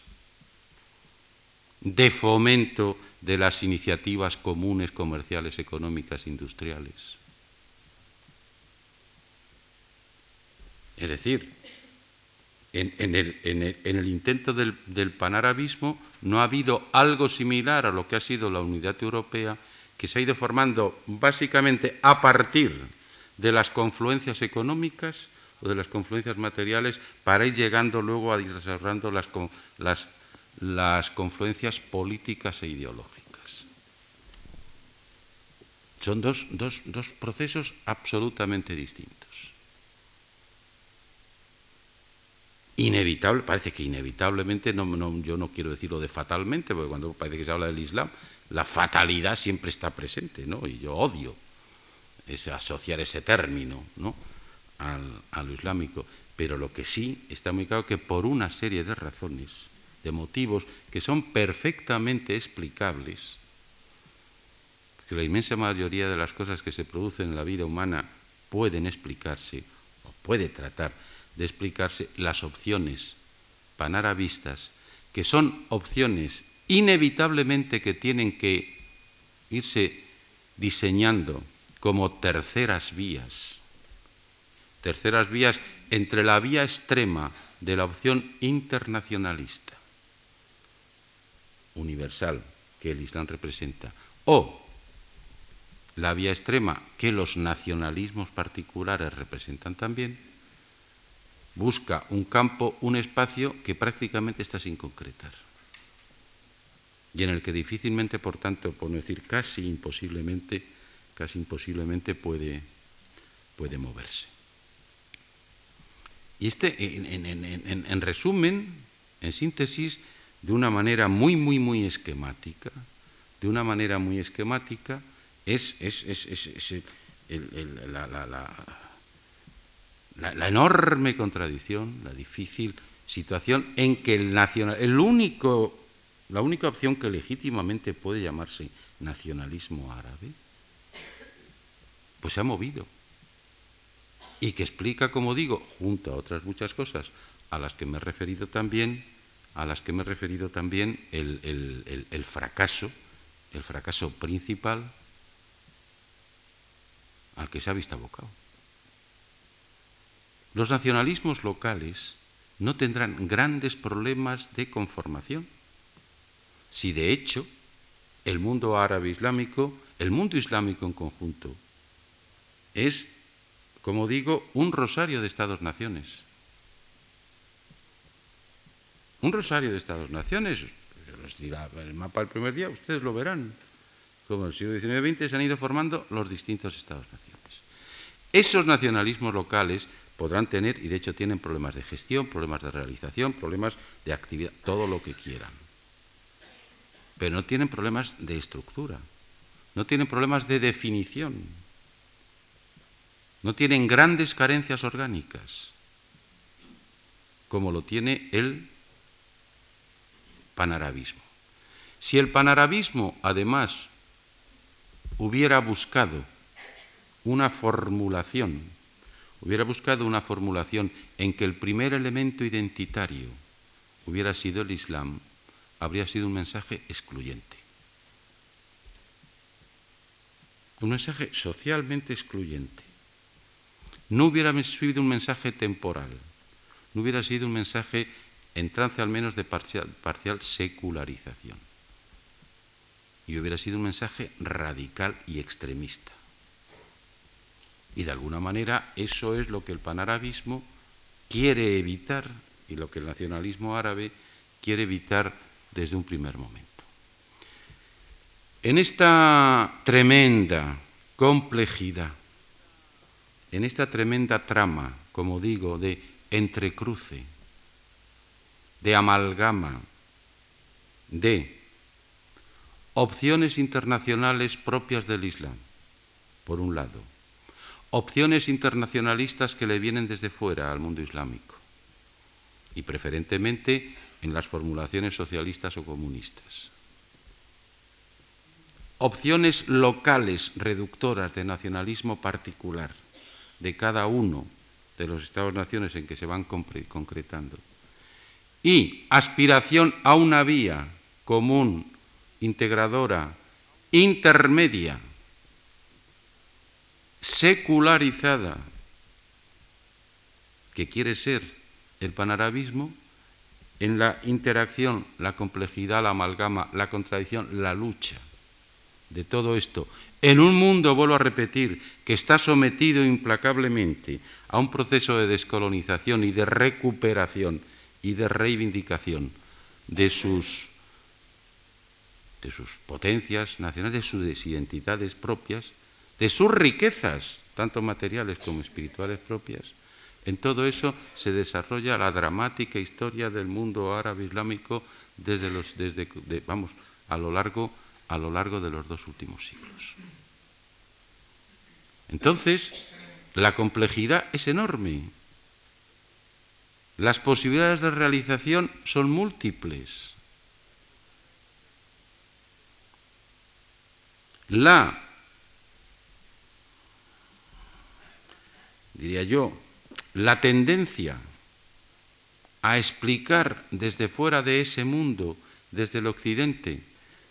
de fomento de las iniciativas comunes comerciales, económicas, industriales. Es decir, en, el, intento del, panarabismo no ha habido algo similar a lo que ha sido la unidad europea, que se ha ido formando básicamente a partir de las confluencias económicas o de las confluencias materiales para ir llegando luego a ir desarrollando las, las, las confluencias políticas e ideológicas. Son dos, dos, dos procesos absolutamente distintos. inevitable, parece que inevitablemente, no, yo no quiero decirlo de fatalmente, porque cuando parece que se habla del Islam, la fatalidad siempre está presente, ¿no? Y yo odio asociar ese término, ¿no? Al, a lo islámico. Pero lo que sí está muy claro que por una serie de razones, de motivos que son perfectamente explicables, que la inmensa mayoría de las cosas que se producen en la vida humana pueden explicarse, o puede tratar de explicarse las opciones panarabistas, que son opciones inevitablemente que tienen que irse diseñando como terceras vías, terceras vías entre la vía extrema de la opción internacionalista, universal, que el Islam representa, o la vía extrema que los nacionalismos particulares representan también, busca un campo, un espacio que prácticamente está sin concretar y en el que difícilmente, por tanto, por no decir casi imposiblemente, casi imposiblemente puede, puede moverse. Y este, en, en, resumen, en síntesis, de una manera muy, muy, muy esquemática, de una manera muy esquemática, es, es, es la, la la, enorme contradicción, la difícil situación en que el nacional, el único, la única opción que legítimamente puede llamarse nacionalismo árabe, pues se ha movido. Y que explica, como digo, junto a otras muchas cosas a las que me he referido también, a las que me he referido también el, el fracaso, el fracaso principal al que se ha visto abocado. Los nacionalismos locales no tendrán grandes problemas de conformación si de hecho el mundo árabe islámico, el mundo islámico en conjunto, es, como digo, un rosario de Estados-naciones. Un rosario de Estados-naciones. El mapa el primer día, ustedes lo verán. Como en el siglo XIX y XX se han ido formando los distintos Estados-naciones. Esos nacionalismos locales podrán tener, y de hecho tienen problemas de gestión, problemas de realización, problemas de actividad, todo lo que quieran. Pero no tienen problemas de estructura, no tienen problemas de definición, no tienen grandes carencias orgánicas, como lo tiene el panarabismo. Si el panarabismo, además, hubiera buscado una formulación hubiera buscado una formulación en que el primer elemento identitario hubiera sido el Islam, habría sido un mensaje excluyente. Un mensaje socialmente excluyente. No hubiera sido un mensaje temporal, no hubiera sido un mensaje en trance al menos de parcial, parcial secularización. Y hubiera sido un mensaje radical y extremista. Y de alguna manera eso es lo que el panarabismo quiere evitar y lo que el nacionalismo árabe quiere evitar desde un primer momento. En esta tremenda complejidad, en esta tremenda trama, como digo, de entrecruce, de amalgama, de opciones internacionales propias del Islam, por un lado, opciones internacionalistas que le vienen desde fuera al mundo islámico y preferentemente en las formulaciones socialistas o comunistas. opciones locales reductoras de nacionalismo particular de cada uno de los Estados-naciones en que se van concretando y aspiración a una vía común, integradora, intermedia, secularizada, que quiere ser el panarabismo, en la interacción, la complejidad, la amalgama, la contradicción, la lucha de todo esto, en un mundo, vuelvo a repetir, que está sometido implacablemente a un proceso de descolonización y de recuperación y de reivindicación de sus, de sus potencias nacionales, de sus identidades propias, de sus riquezas, tanto materiales como espirituales propias, en todo eso se desarrolla la dramática historia del mundo árabe islámico desde los, desde, vamos, a lo largo, a lo largo de los dos últimos siglos. Entonces, la complejidad es enorme. Las posibilidades de realización son múltiples. La, diría yo, la tendencia a explicar desde fuera de ese mundo, desde el occidente,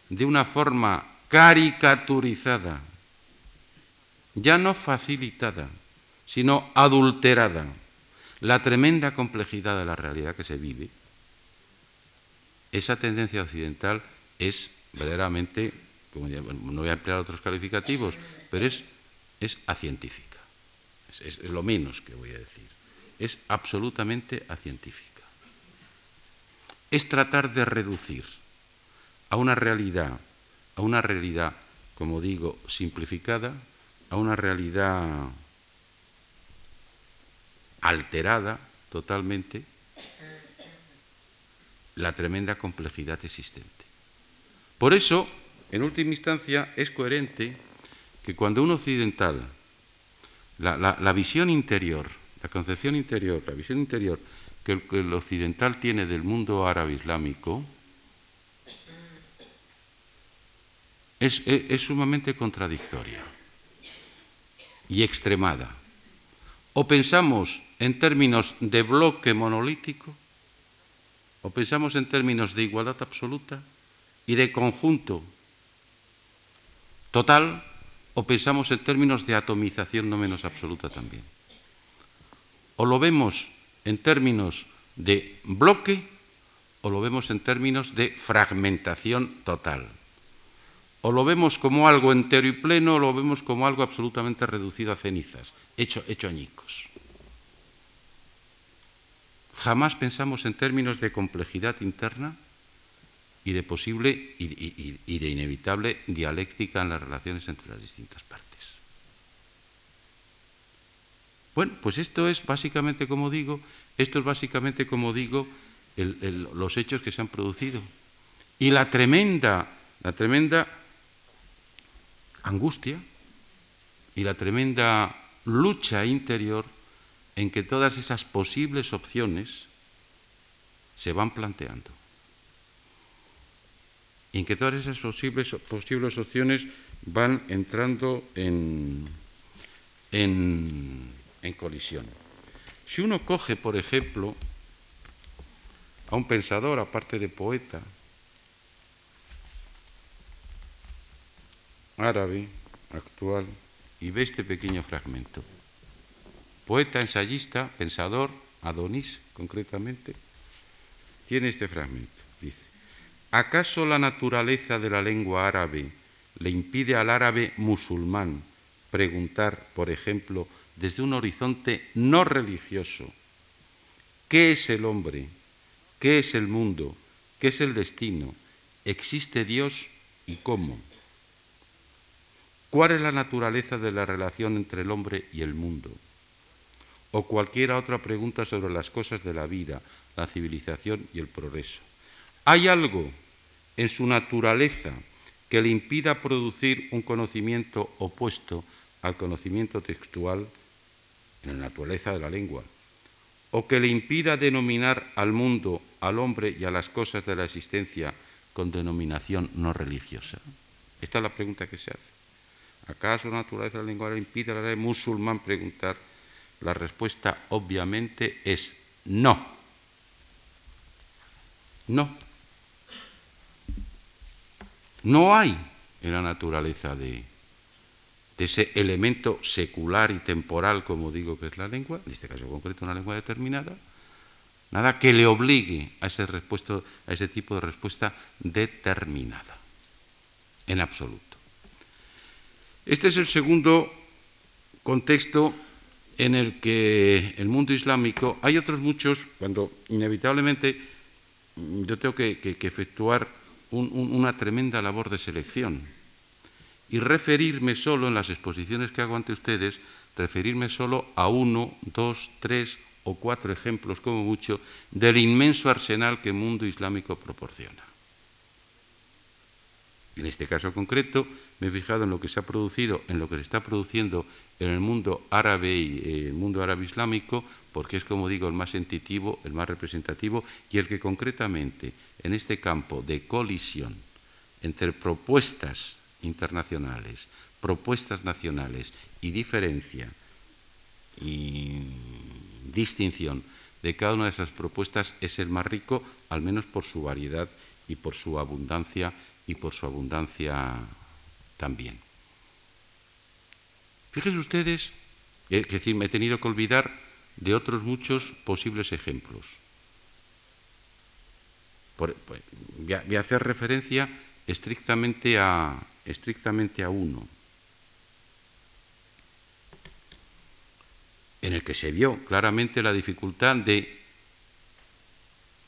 de una forma caricaturizada, ya no facilitada, sino adulterada, la tremenda complejidad de la realidad que se vive, esa tendencia occidental es verdaderamente, no voy a emplear otros calificativos, pero es, es acientífica, es lo menos que voy a decir es absolutamente acientífica. Es tratar de reducir a una realidad, a una realidad, como digo, simplificada, a una realidad alterada totalmente, la tremenda complejidad existente. Por eso, en última instancia, es coherente que cuando un occidental, la, visión interior, la concepción interior, la visión interior que el, occidental tiene del mundo árabe islámico es, sumamente contradictoria y extremada. O pensamos en términos de bloque monolítico, o pensamos en términos de igualdad absoluta y de conjunto total, o pensamos en términos de atomización no menos absoluta también o lo vemos en términos de bloque o lo vemos en términos de fragmentación total. O lo vemos como algo entero y pleno o lo vemos como algo absolutamente reducido a cenizas, hecho, añicos. Jamás pensamos en términos de complejidad interna y de posible y de inevitable dialéctica en las relaciones entre las distintas partes. Bueno, pues esto es básicamente, como digo, esto es básicamente, como digo, los hechos que se han producido. Y la tremenda, la tremenda angustia y la tremenda lucha interior en que todas esas posibles opciones se van planteando. Y en que todas esas posibles, posibles opciones van entrando en, en en colisión. Si uno coge, por ejemplo, a un pensador, aparte de poeta, árabe, actual, y ve este pequeño fragmento. Poeta, ensayista, pensador, Adonis concretamente, tiene este fragmento. ¿Acaso la naturaleza de la lengua árabe le impide al árabe musulmán preguntar, por ejemplo, desde un horizonte no religioso. ¿Qué es el hombre? ¿Qué es el mundo? ¿Qué es el destino? ¿Existe Dios y cómo? ¿Cuál es la naturaleza de la relación entre el hombre y el mundo? O cualquier otra pregunta sobre las cosas de la vida, la civilización y el progreso. ¿Hay algo en su naturaleza que le impida producir un conocimiento opuesto al conocimiento textual en la naturaleza de la lengua, o que le impida denominar al mundo, al hombre y a las cosas de la existencia con denominación no religiosa. Esta es la pregunta que se hace. ¿Acaso la naturaleza de la lengua impide a la musulmán preguntar? La respuesta obviamente es no. No. No hay en la naturaleza de, ese elemento secular y temporal, como digo que es la lengua, en este caso concreto una lengua determinada, nada que le obligue a ese, a ese tipo de respuesta determinada, en absoluto. Este es el segundo contexto en el que el mundo islámico, hay otros muchos, cuando inevitablemente yo tengo que, efectuar una tremenda labor de selección y referirme solo en las exposiciones que hago ante ustedes, referirme solo a uno, dos, tres o cuatro ejemplos como mucho del inmenso arsenal que el mundo islámico proporciona. En este caso concreto me he fijado en lo que se ha producido, en lo que se está produciendo en el mundo árabe y eh, el mundo árabe islámico, porque es, como digo, el más sensitivo, el más representativo y el que concretamente en este campo de colisión entre propuestas internacionales, propuestas nacionales y diferencia y distinción de cada una de esas propuestas es el más rico, al menos por su variedad y por su abundancia y por su abundancia también. Fíjense ustedes, es decir, me he tenido que olvidar de otros muchos posibles ejemplos. Pues, voy, a, hacer referencia estrictamente a, estrictamente a uno, en el que se vio claramente la dificultad de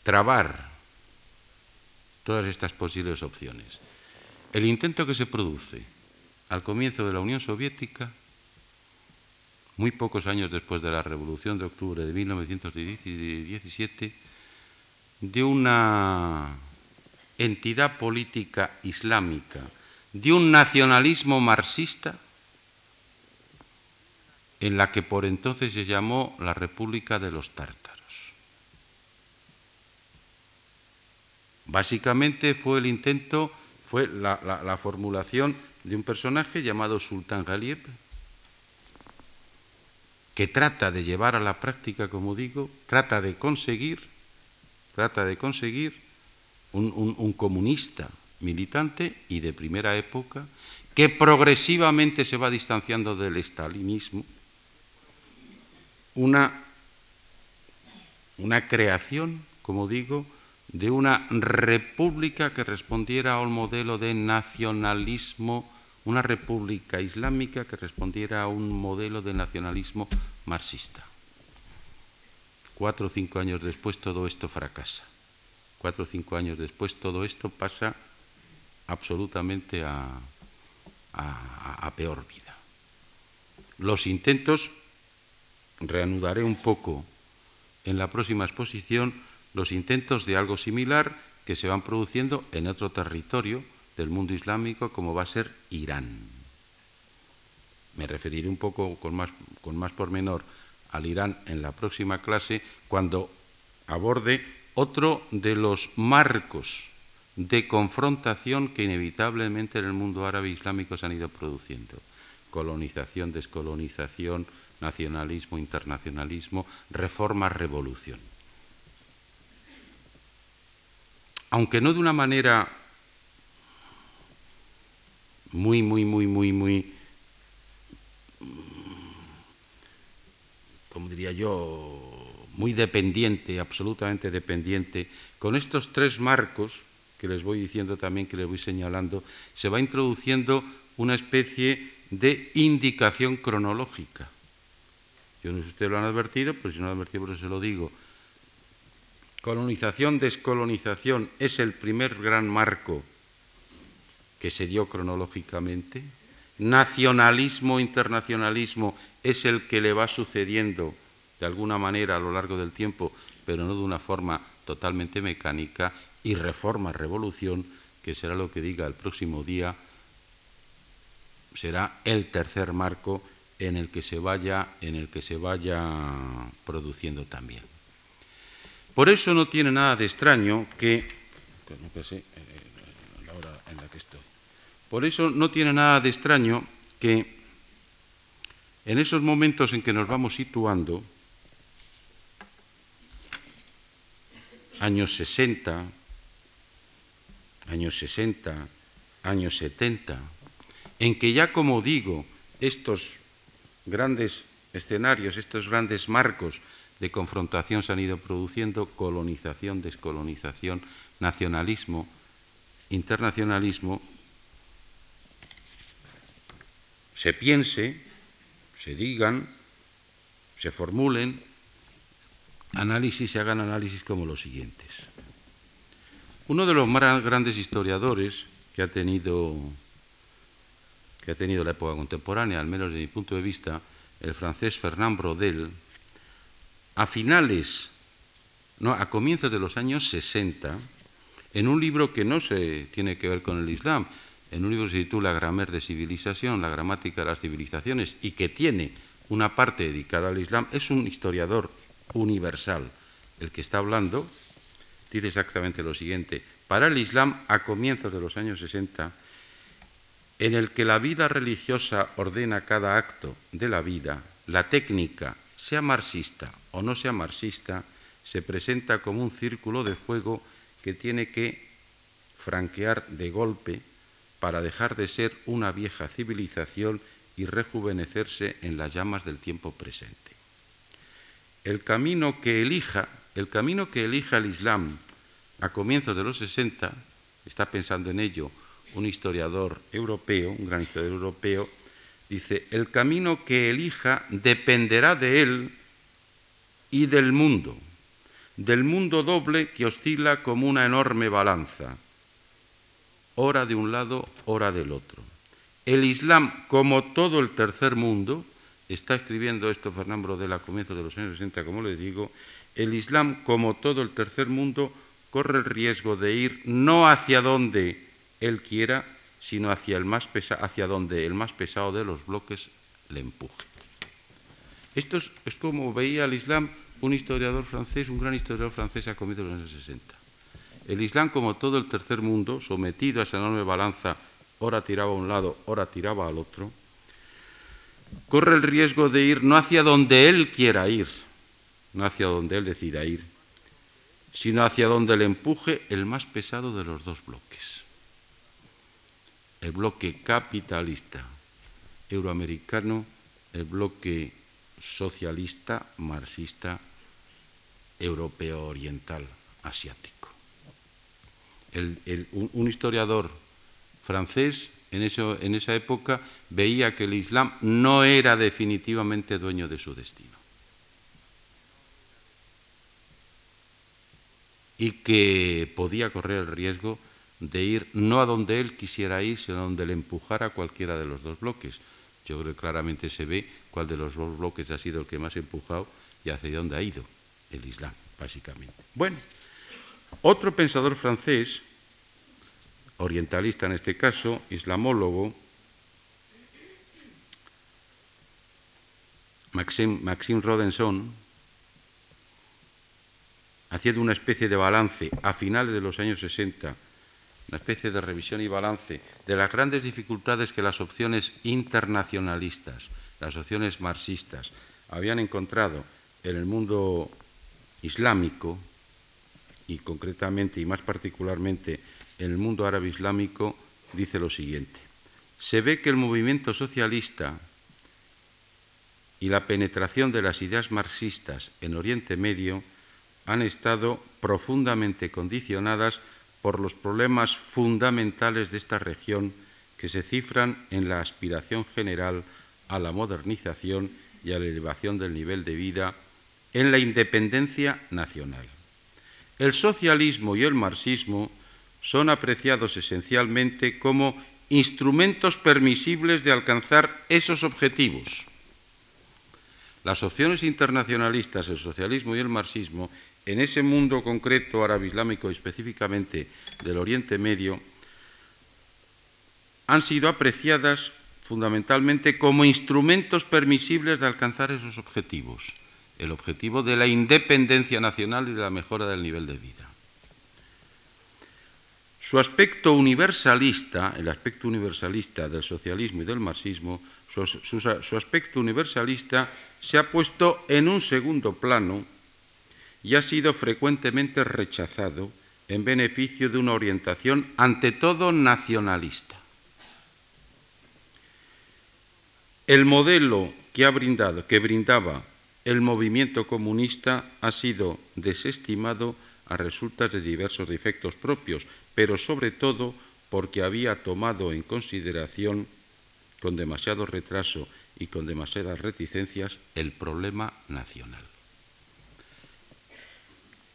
trabar todas estas posibles opciones. El intento que se produce al comienzo de la Unión Soviética, muy pocos años después de la Revolución de Octubre de 1917, de una entidad política islámica, de un nacionalismo marxista, en la que por entonces se llamó la República de los Tártaros. Básicamente fue el intento, fue la, formulación de un personaje llamado Sultán Galiev, que trata de llevar a la práctica, como digo, trata de conseguir, trata de conseguir un, comunista militante y de primera época, que progresivamente se va distanciando del estalinismo, una, una creación, como digo, de una república que respondiera a un modelo de nacionalismo, una república islámica que respondiera a un modelo de nacionalismo marxista. Cuatro o cinco años después todo esto fracasa. Cuatro o cinco años después todo esto pasa absolutamente a, peor vida. Los intentos, reanudaré un poco en la próxima exposición, los intentos de algo similar que se van produciendo en otro territorio del mundo islámico como va a ser Irán. Me referiré un poco con más, con más pormenor al Irán en la próxima clase cuando aborde otro de los marcos de confrontación que inevitablemente en el mundo árabe islámico se han ido produciendo. Colonización, descolonización, nacionalismo, internacionalismo, reforma, revolución. aunque no de una manera muy, muy, muy, muy, muy, como diría yo, muy dependiente, absolutamente dependiente, con estos tres marcos que les voy diciendo también, que les voy señalando, se va introduciendo una especie de indicación cronológica. Yo no sé si ustedes lo han advertido, pero si no lo han advertido, pues se lo digo. Colonización, descolonización es el primer gran marco que se dio cronológicamente. Nacionalismo, internacionalismo es el que le va sucediendo de alguna manera a lo largo del tiempo, pero no de una forma totalmente mecánica. Y reforma, revolución, que será lo que diga el próximo día, será el tercer marco en el que se vaya, en el que se vaya produciendo también. Por eso no tiene nada de extraño que, Por eso no tiene nada de extraño que en esos momentos en que nos vamos situando, años 60, años 60, años 70, en que ya como digo, estos grandes escenarios, estos grandes marcos de confrontación se han ido produciendo, colonización, descolonización, nacionalismo, internacionalismo, se piense, se digan, se formulen análisis, se hagan análisis como los siguientes. Uno de los más grandes historiadores que ha tenido que ha tenido la época contemporánea, al menos desde mi punto de vista, el francés Fernand Brodel, a finales, no, a comienzos de los años 60, en un libro que no se tiene que ver con el Islam, en un libro que se titula Grammaire de Civilización, la gramática de las civilizaciones, y que tiene una parte dedicada al Islam, es un historiador universal. El que está hablando dice exactamente lo siguiente. Para el Islam, a comienzos de los años 60, en el que la vida religiosa ordena cada acto de la vida, la técnica, sea marxista o no sea marxista, se presenta como un círculo de fuego que tiene que franquear de golpe para dejar de ser una vieja civilización y rejuvenecerse en las llamas del tiempo presente. El camino que elija, el camino que elija el Islam a comienzos de los 60, está pensando en ello un historiador europeo, un gran historiador europeo, dice, el camino que elija dependerá de él y del mundo, del mundo doble que oscila como una enorme balanza, hora de un lado, hora del otro. El Islam, como todo el tercer mundo, está escribiendo esto Fernando de a comienzos de los años 60, como le digo, el Islam, como todo el tercer mundo, corre el riesgo de ir no hacia donde él quiera, sino hacia, el más hacia donde el más pesado de los bloques le empuje. Esto es, como veía el Islam un historiador francés, un gran historiador francés a comienzos de los años 60. El Islam, como todo el tercer mundo, sometido a esa enorme balanza, ora tiraba a un lado, ora tiraba al otro, corre el riesgo de ir no hacia donde él quiera ir, no hacia donde él decida ir, sino hacia donde le empuje el más pesado de los dos bloques. El bloque capitalista euroamericano, el bloque socialista, marxista, europeo oriental, asiático. Un, historiador francés en, en esa época veía que el Islam no era definitivamente dueño de su destino. y que podía correr el riesgo de ir no a donde él quisiera ir, sino a donde le empujara cualquiera de los dos bloques. Yo creo que claramente se ve cuál de los dos bloques ha sido el que más empujado y hacia dónde ha ido el Islam, básicamente. Bueno, otro pensador francés, orientalista en este caso, islamólogo, Maxime, Rodenson, haciendo una especie de balance a finales de los años 60, una especie de revisión y balance de las grandes dificultades que las opciones internacionalistas, las opciones marxistas, habían encontrado en el mundo islámico y concretamente y más particularmente en el mundo árabe islámico, dice lo siguiente. Se ve que el movimiento socialista y la penetración de las ideas marxistas en Oriente Medio han estado profundamente condicionadas por los problemas fundamentales de esta región que se cifran en la aspiración general a la modernización y a la elevación del nivel de vida en la independencia nacional. El socialismo y el marxismo son apreciados esencialmente como instrumentos permisibles de alcanzar esos objetivos. Las opciones internacionalistas, el socialismo y el marxismo en ese mundo concreto árabe-islámico, específicamente del Oriente Medio, han sido apreciadas fundamentalmente como instrumentos permisibles de alcanzar esos objetivos, el objetivo de la independencia nacional y de la mejora del nivel de vida. Su aspecto universalista, el aspecto universalista del socialismo y del marxismo, su, aspecto universalista se ha puesto en un segundo plano y ha sido frecuentemente rechazado en beneficio de una orientación ante todo nacionalista. El modelo que ha brindado, que brindaba el movimiento comunista ha sido desestimado a resultas de diversos defectos propios, pero sobre todo porque había tomado en consideración con demasiado retraso y con demasiadas reticencias el problema nacional.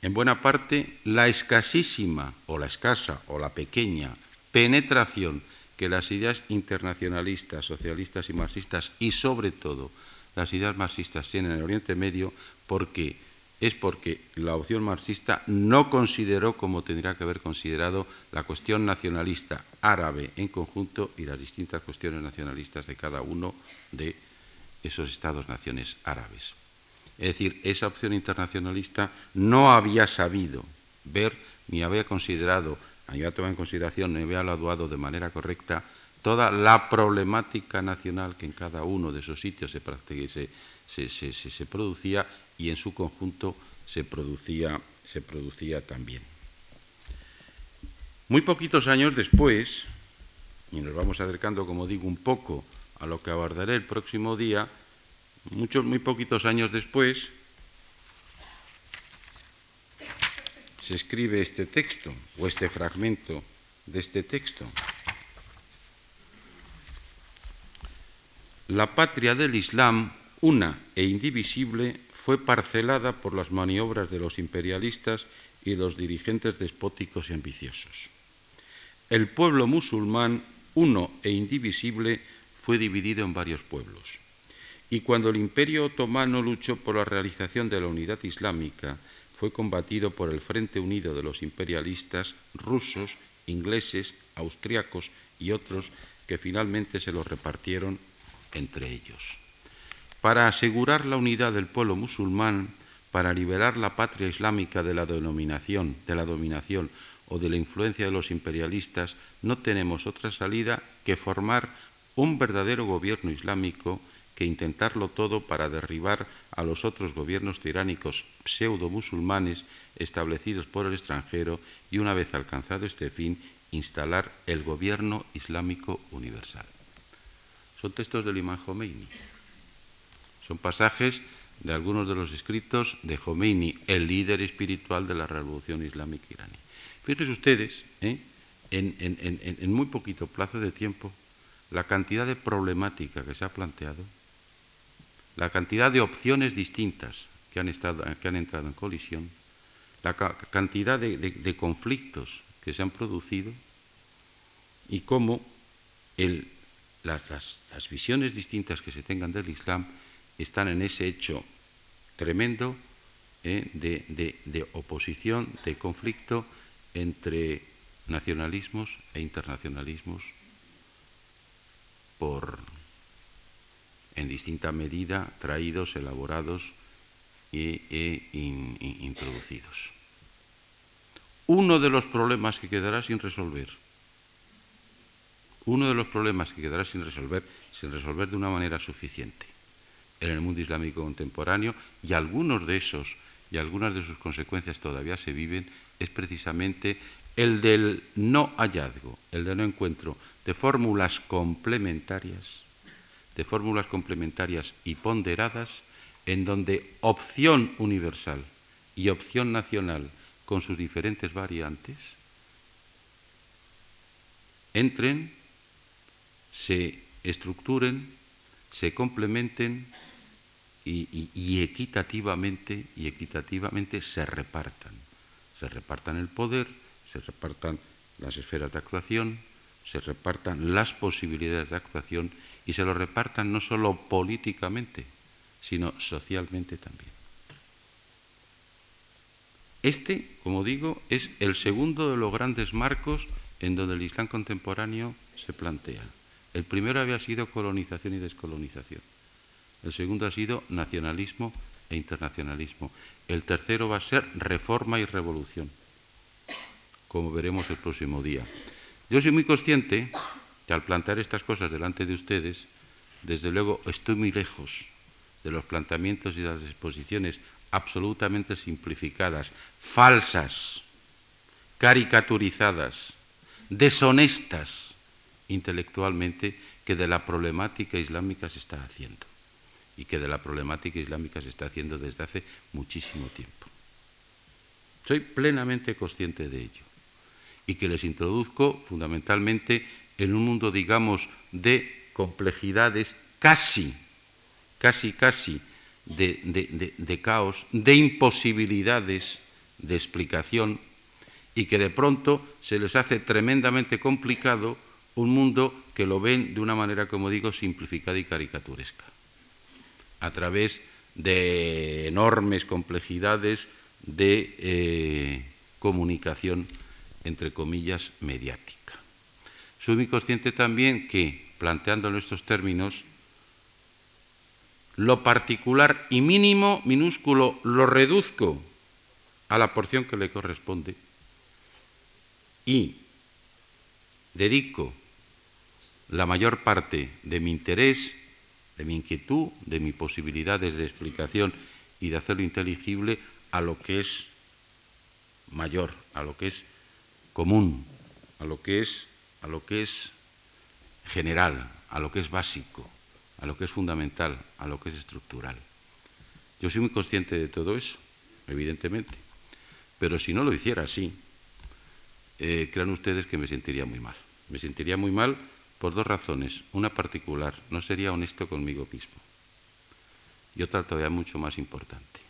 En buena parte, la escasísima o la escasa o la pequeña penetración que las ideas internacionalistas, socialistas y marxistas, y sobre todo las ideas marxistas tienen en el Oriente Medio, porque es porque la opción marxista no consideró como tendría que haber considerado la cuestión nacionalista árabe en conjunto y las distintas cuestiones nacionalistas de cada uno de esos estados-naciones árabes. Es decir, esa opción internacionalista no había sabido ver ni había considerado, había tomado en consideración, ni había evaluado de manera correcta toda la problemática nacional que en cada uno de esos sitios se, producía y en su conjunto se producía, se producía también. Muy poquitos años después, y nos vamos acercando, como digo, un poco a lo que abordaré el próximo día, muchos, muy poquitos años después, se escribe este texto o este fragmento de este texto. La patria del Islam, una e indivisible, fue parcelada por las maniobras de los imperialistas y los dirigentes despóticos y ambiciosos. El pueblo musulmán, uno e indivisible, fue dividido en varios pueblos. Y cuando el imperio otomano luchó por la realización de la unidad islámica, fue combatido por el Frente Unido de los imperialistas rusos, ingleses, austriacos y otros que finalmente se los repartieron entre ellos para asegurar la unidad del pueblo musulmán, para liberar la patria islámica de la de la dominación o de la influencia de los imperialistas, no tenemos otra salida que formar un verdadero gobierno islámico que intentarlo todo para derribar a los otros gobiernos tiránicos pseudo-musulmanes establecidos por el extranjero y una vez alcanzado este fin, instalar el gobierno islámico universal. Son textos del imán Khomeini. Son pasajes de algunos de los escritos de Khomeini, el líder espiritual de la revolución islámica iraní. Fíjense ustedes, ¿eh? en, muy poquito plazo de tiempo, la cantidad de problemática que se ha planteado, la cantidad de opciones distintas que han, entrado en colisión, la cantidad de, conflictos que se han producido y cómo las visiones distintas que se tengan del Islam están en ese hecho tremendo eh, de, oposición, de conflicto entre nacionalismos e internacionalismos por, en distinta medida, traídos, elaborados e, introducidos. Uno de los problemas que quedará sin resolver, uno de los problemas que quedará sin resolver, sin resolver de una manera suficiente, en el mundo islámico contemporáneo y algunos de esos y algunas de sus consecuencias todavía se viven, es precisamente el del no hallazgo, el de no encuentro de fórmulas complementarias, de fórmulas complementarias y ponderadas, en donde opción universal y opción nacional con sus diferentes variantes entren, se estructuren, se complementen y, equitativamente y equitativamente se repartan. Se repartan el poder, se repartan las esferas de actuación, se repartan las posibilidades de actuación y se lo repartan no solo políticamente, sino socialmente también. Este, como digo, es el segundo de los grandes marcos en donde el Islam contemporáneo se plantea. El primero había sido colonización y descolonización. El segundo ha sido nacionalismo e internacionalismo. El tercero va a ser reforma y revolución. como veremos el próximo día. Yo soy muy consciente que al plantear estas cosas delante de ustedes, desde luego estoy muy lejos de los planteamientos y de las exposiciones absolutamente simplificadas, falsas, caricaturizadas, deshonestas intelectualmente que de la problemática islámica se está haciendo y que de la problemática islámica se está haciendo desde hace muchísimo tiempo. Soy plenamente consciente de ello y que les introduzco fundamentalmente en un mundo, digamos, de complejidades casi, casi, casi de, caos, de imposibilidades de explicación y que de pronto se les hace tremendamente complicado un mundo que lo ven de una manera, como digo, simplificada y caricaturesca, a través de enormes complejidades de eh, comunicación, entre comillas, mediática. Soy muy consciente también que, planteándolo estos términos, lo particular y mínimo, minúsculo, lo reduzco a la porción que le corresponde y dedico la mayor parte de mi interés, de mi inquietud, de mis posibilidades de explicación y de hacerlo inteligible a lo que es mayor, a lo que es común, a lo que es, a lo que es general, a lo que es básico, a lo que es fundamental, a lo que es estructural. Yo soy muy consciente de todo eso, evidentemente, pero si no lo hiciera así, eh, crean ustedes que me sentiría muy mal. Me sentiría muy mal por dos razones. Una particular, no sería honesto conmigo mismo. Y otra todavía mucho más importante.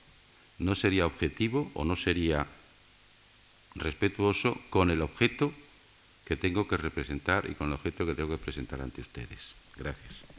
No sería objetivo o no sería respetuoso con el objeto que tengo que representar y con el objeto que tengo que presentar ante ustedes. Gracias.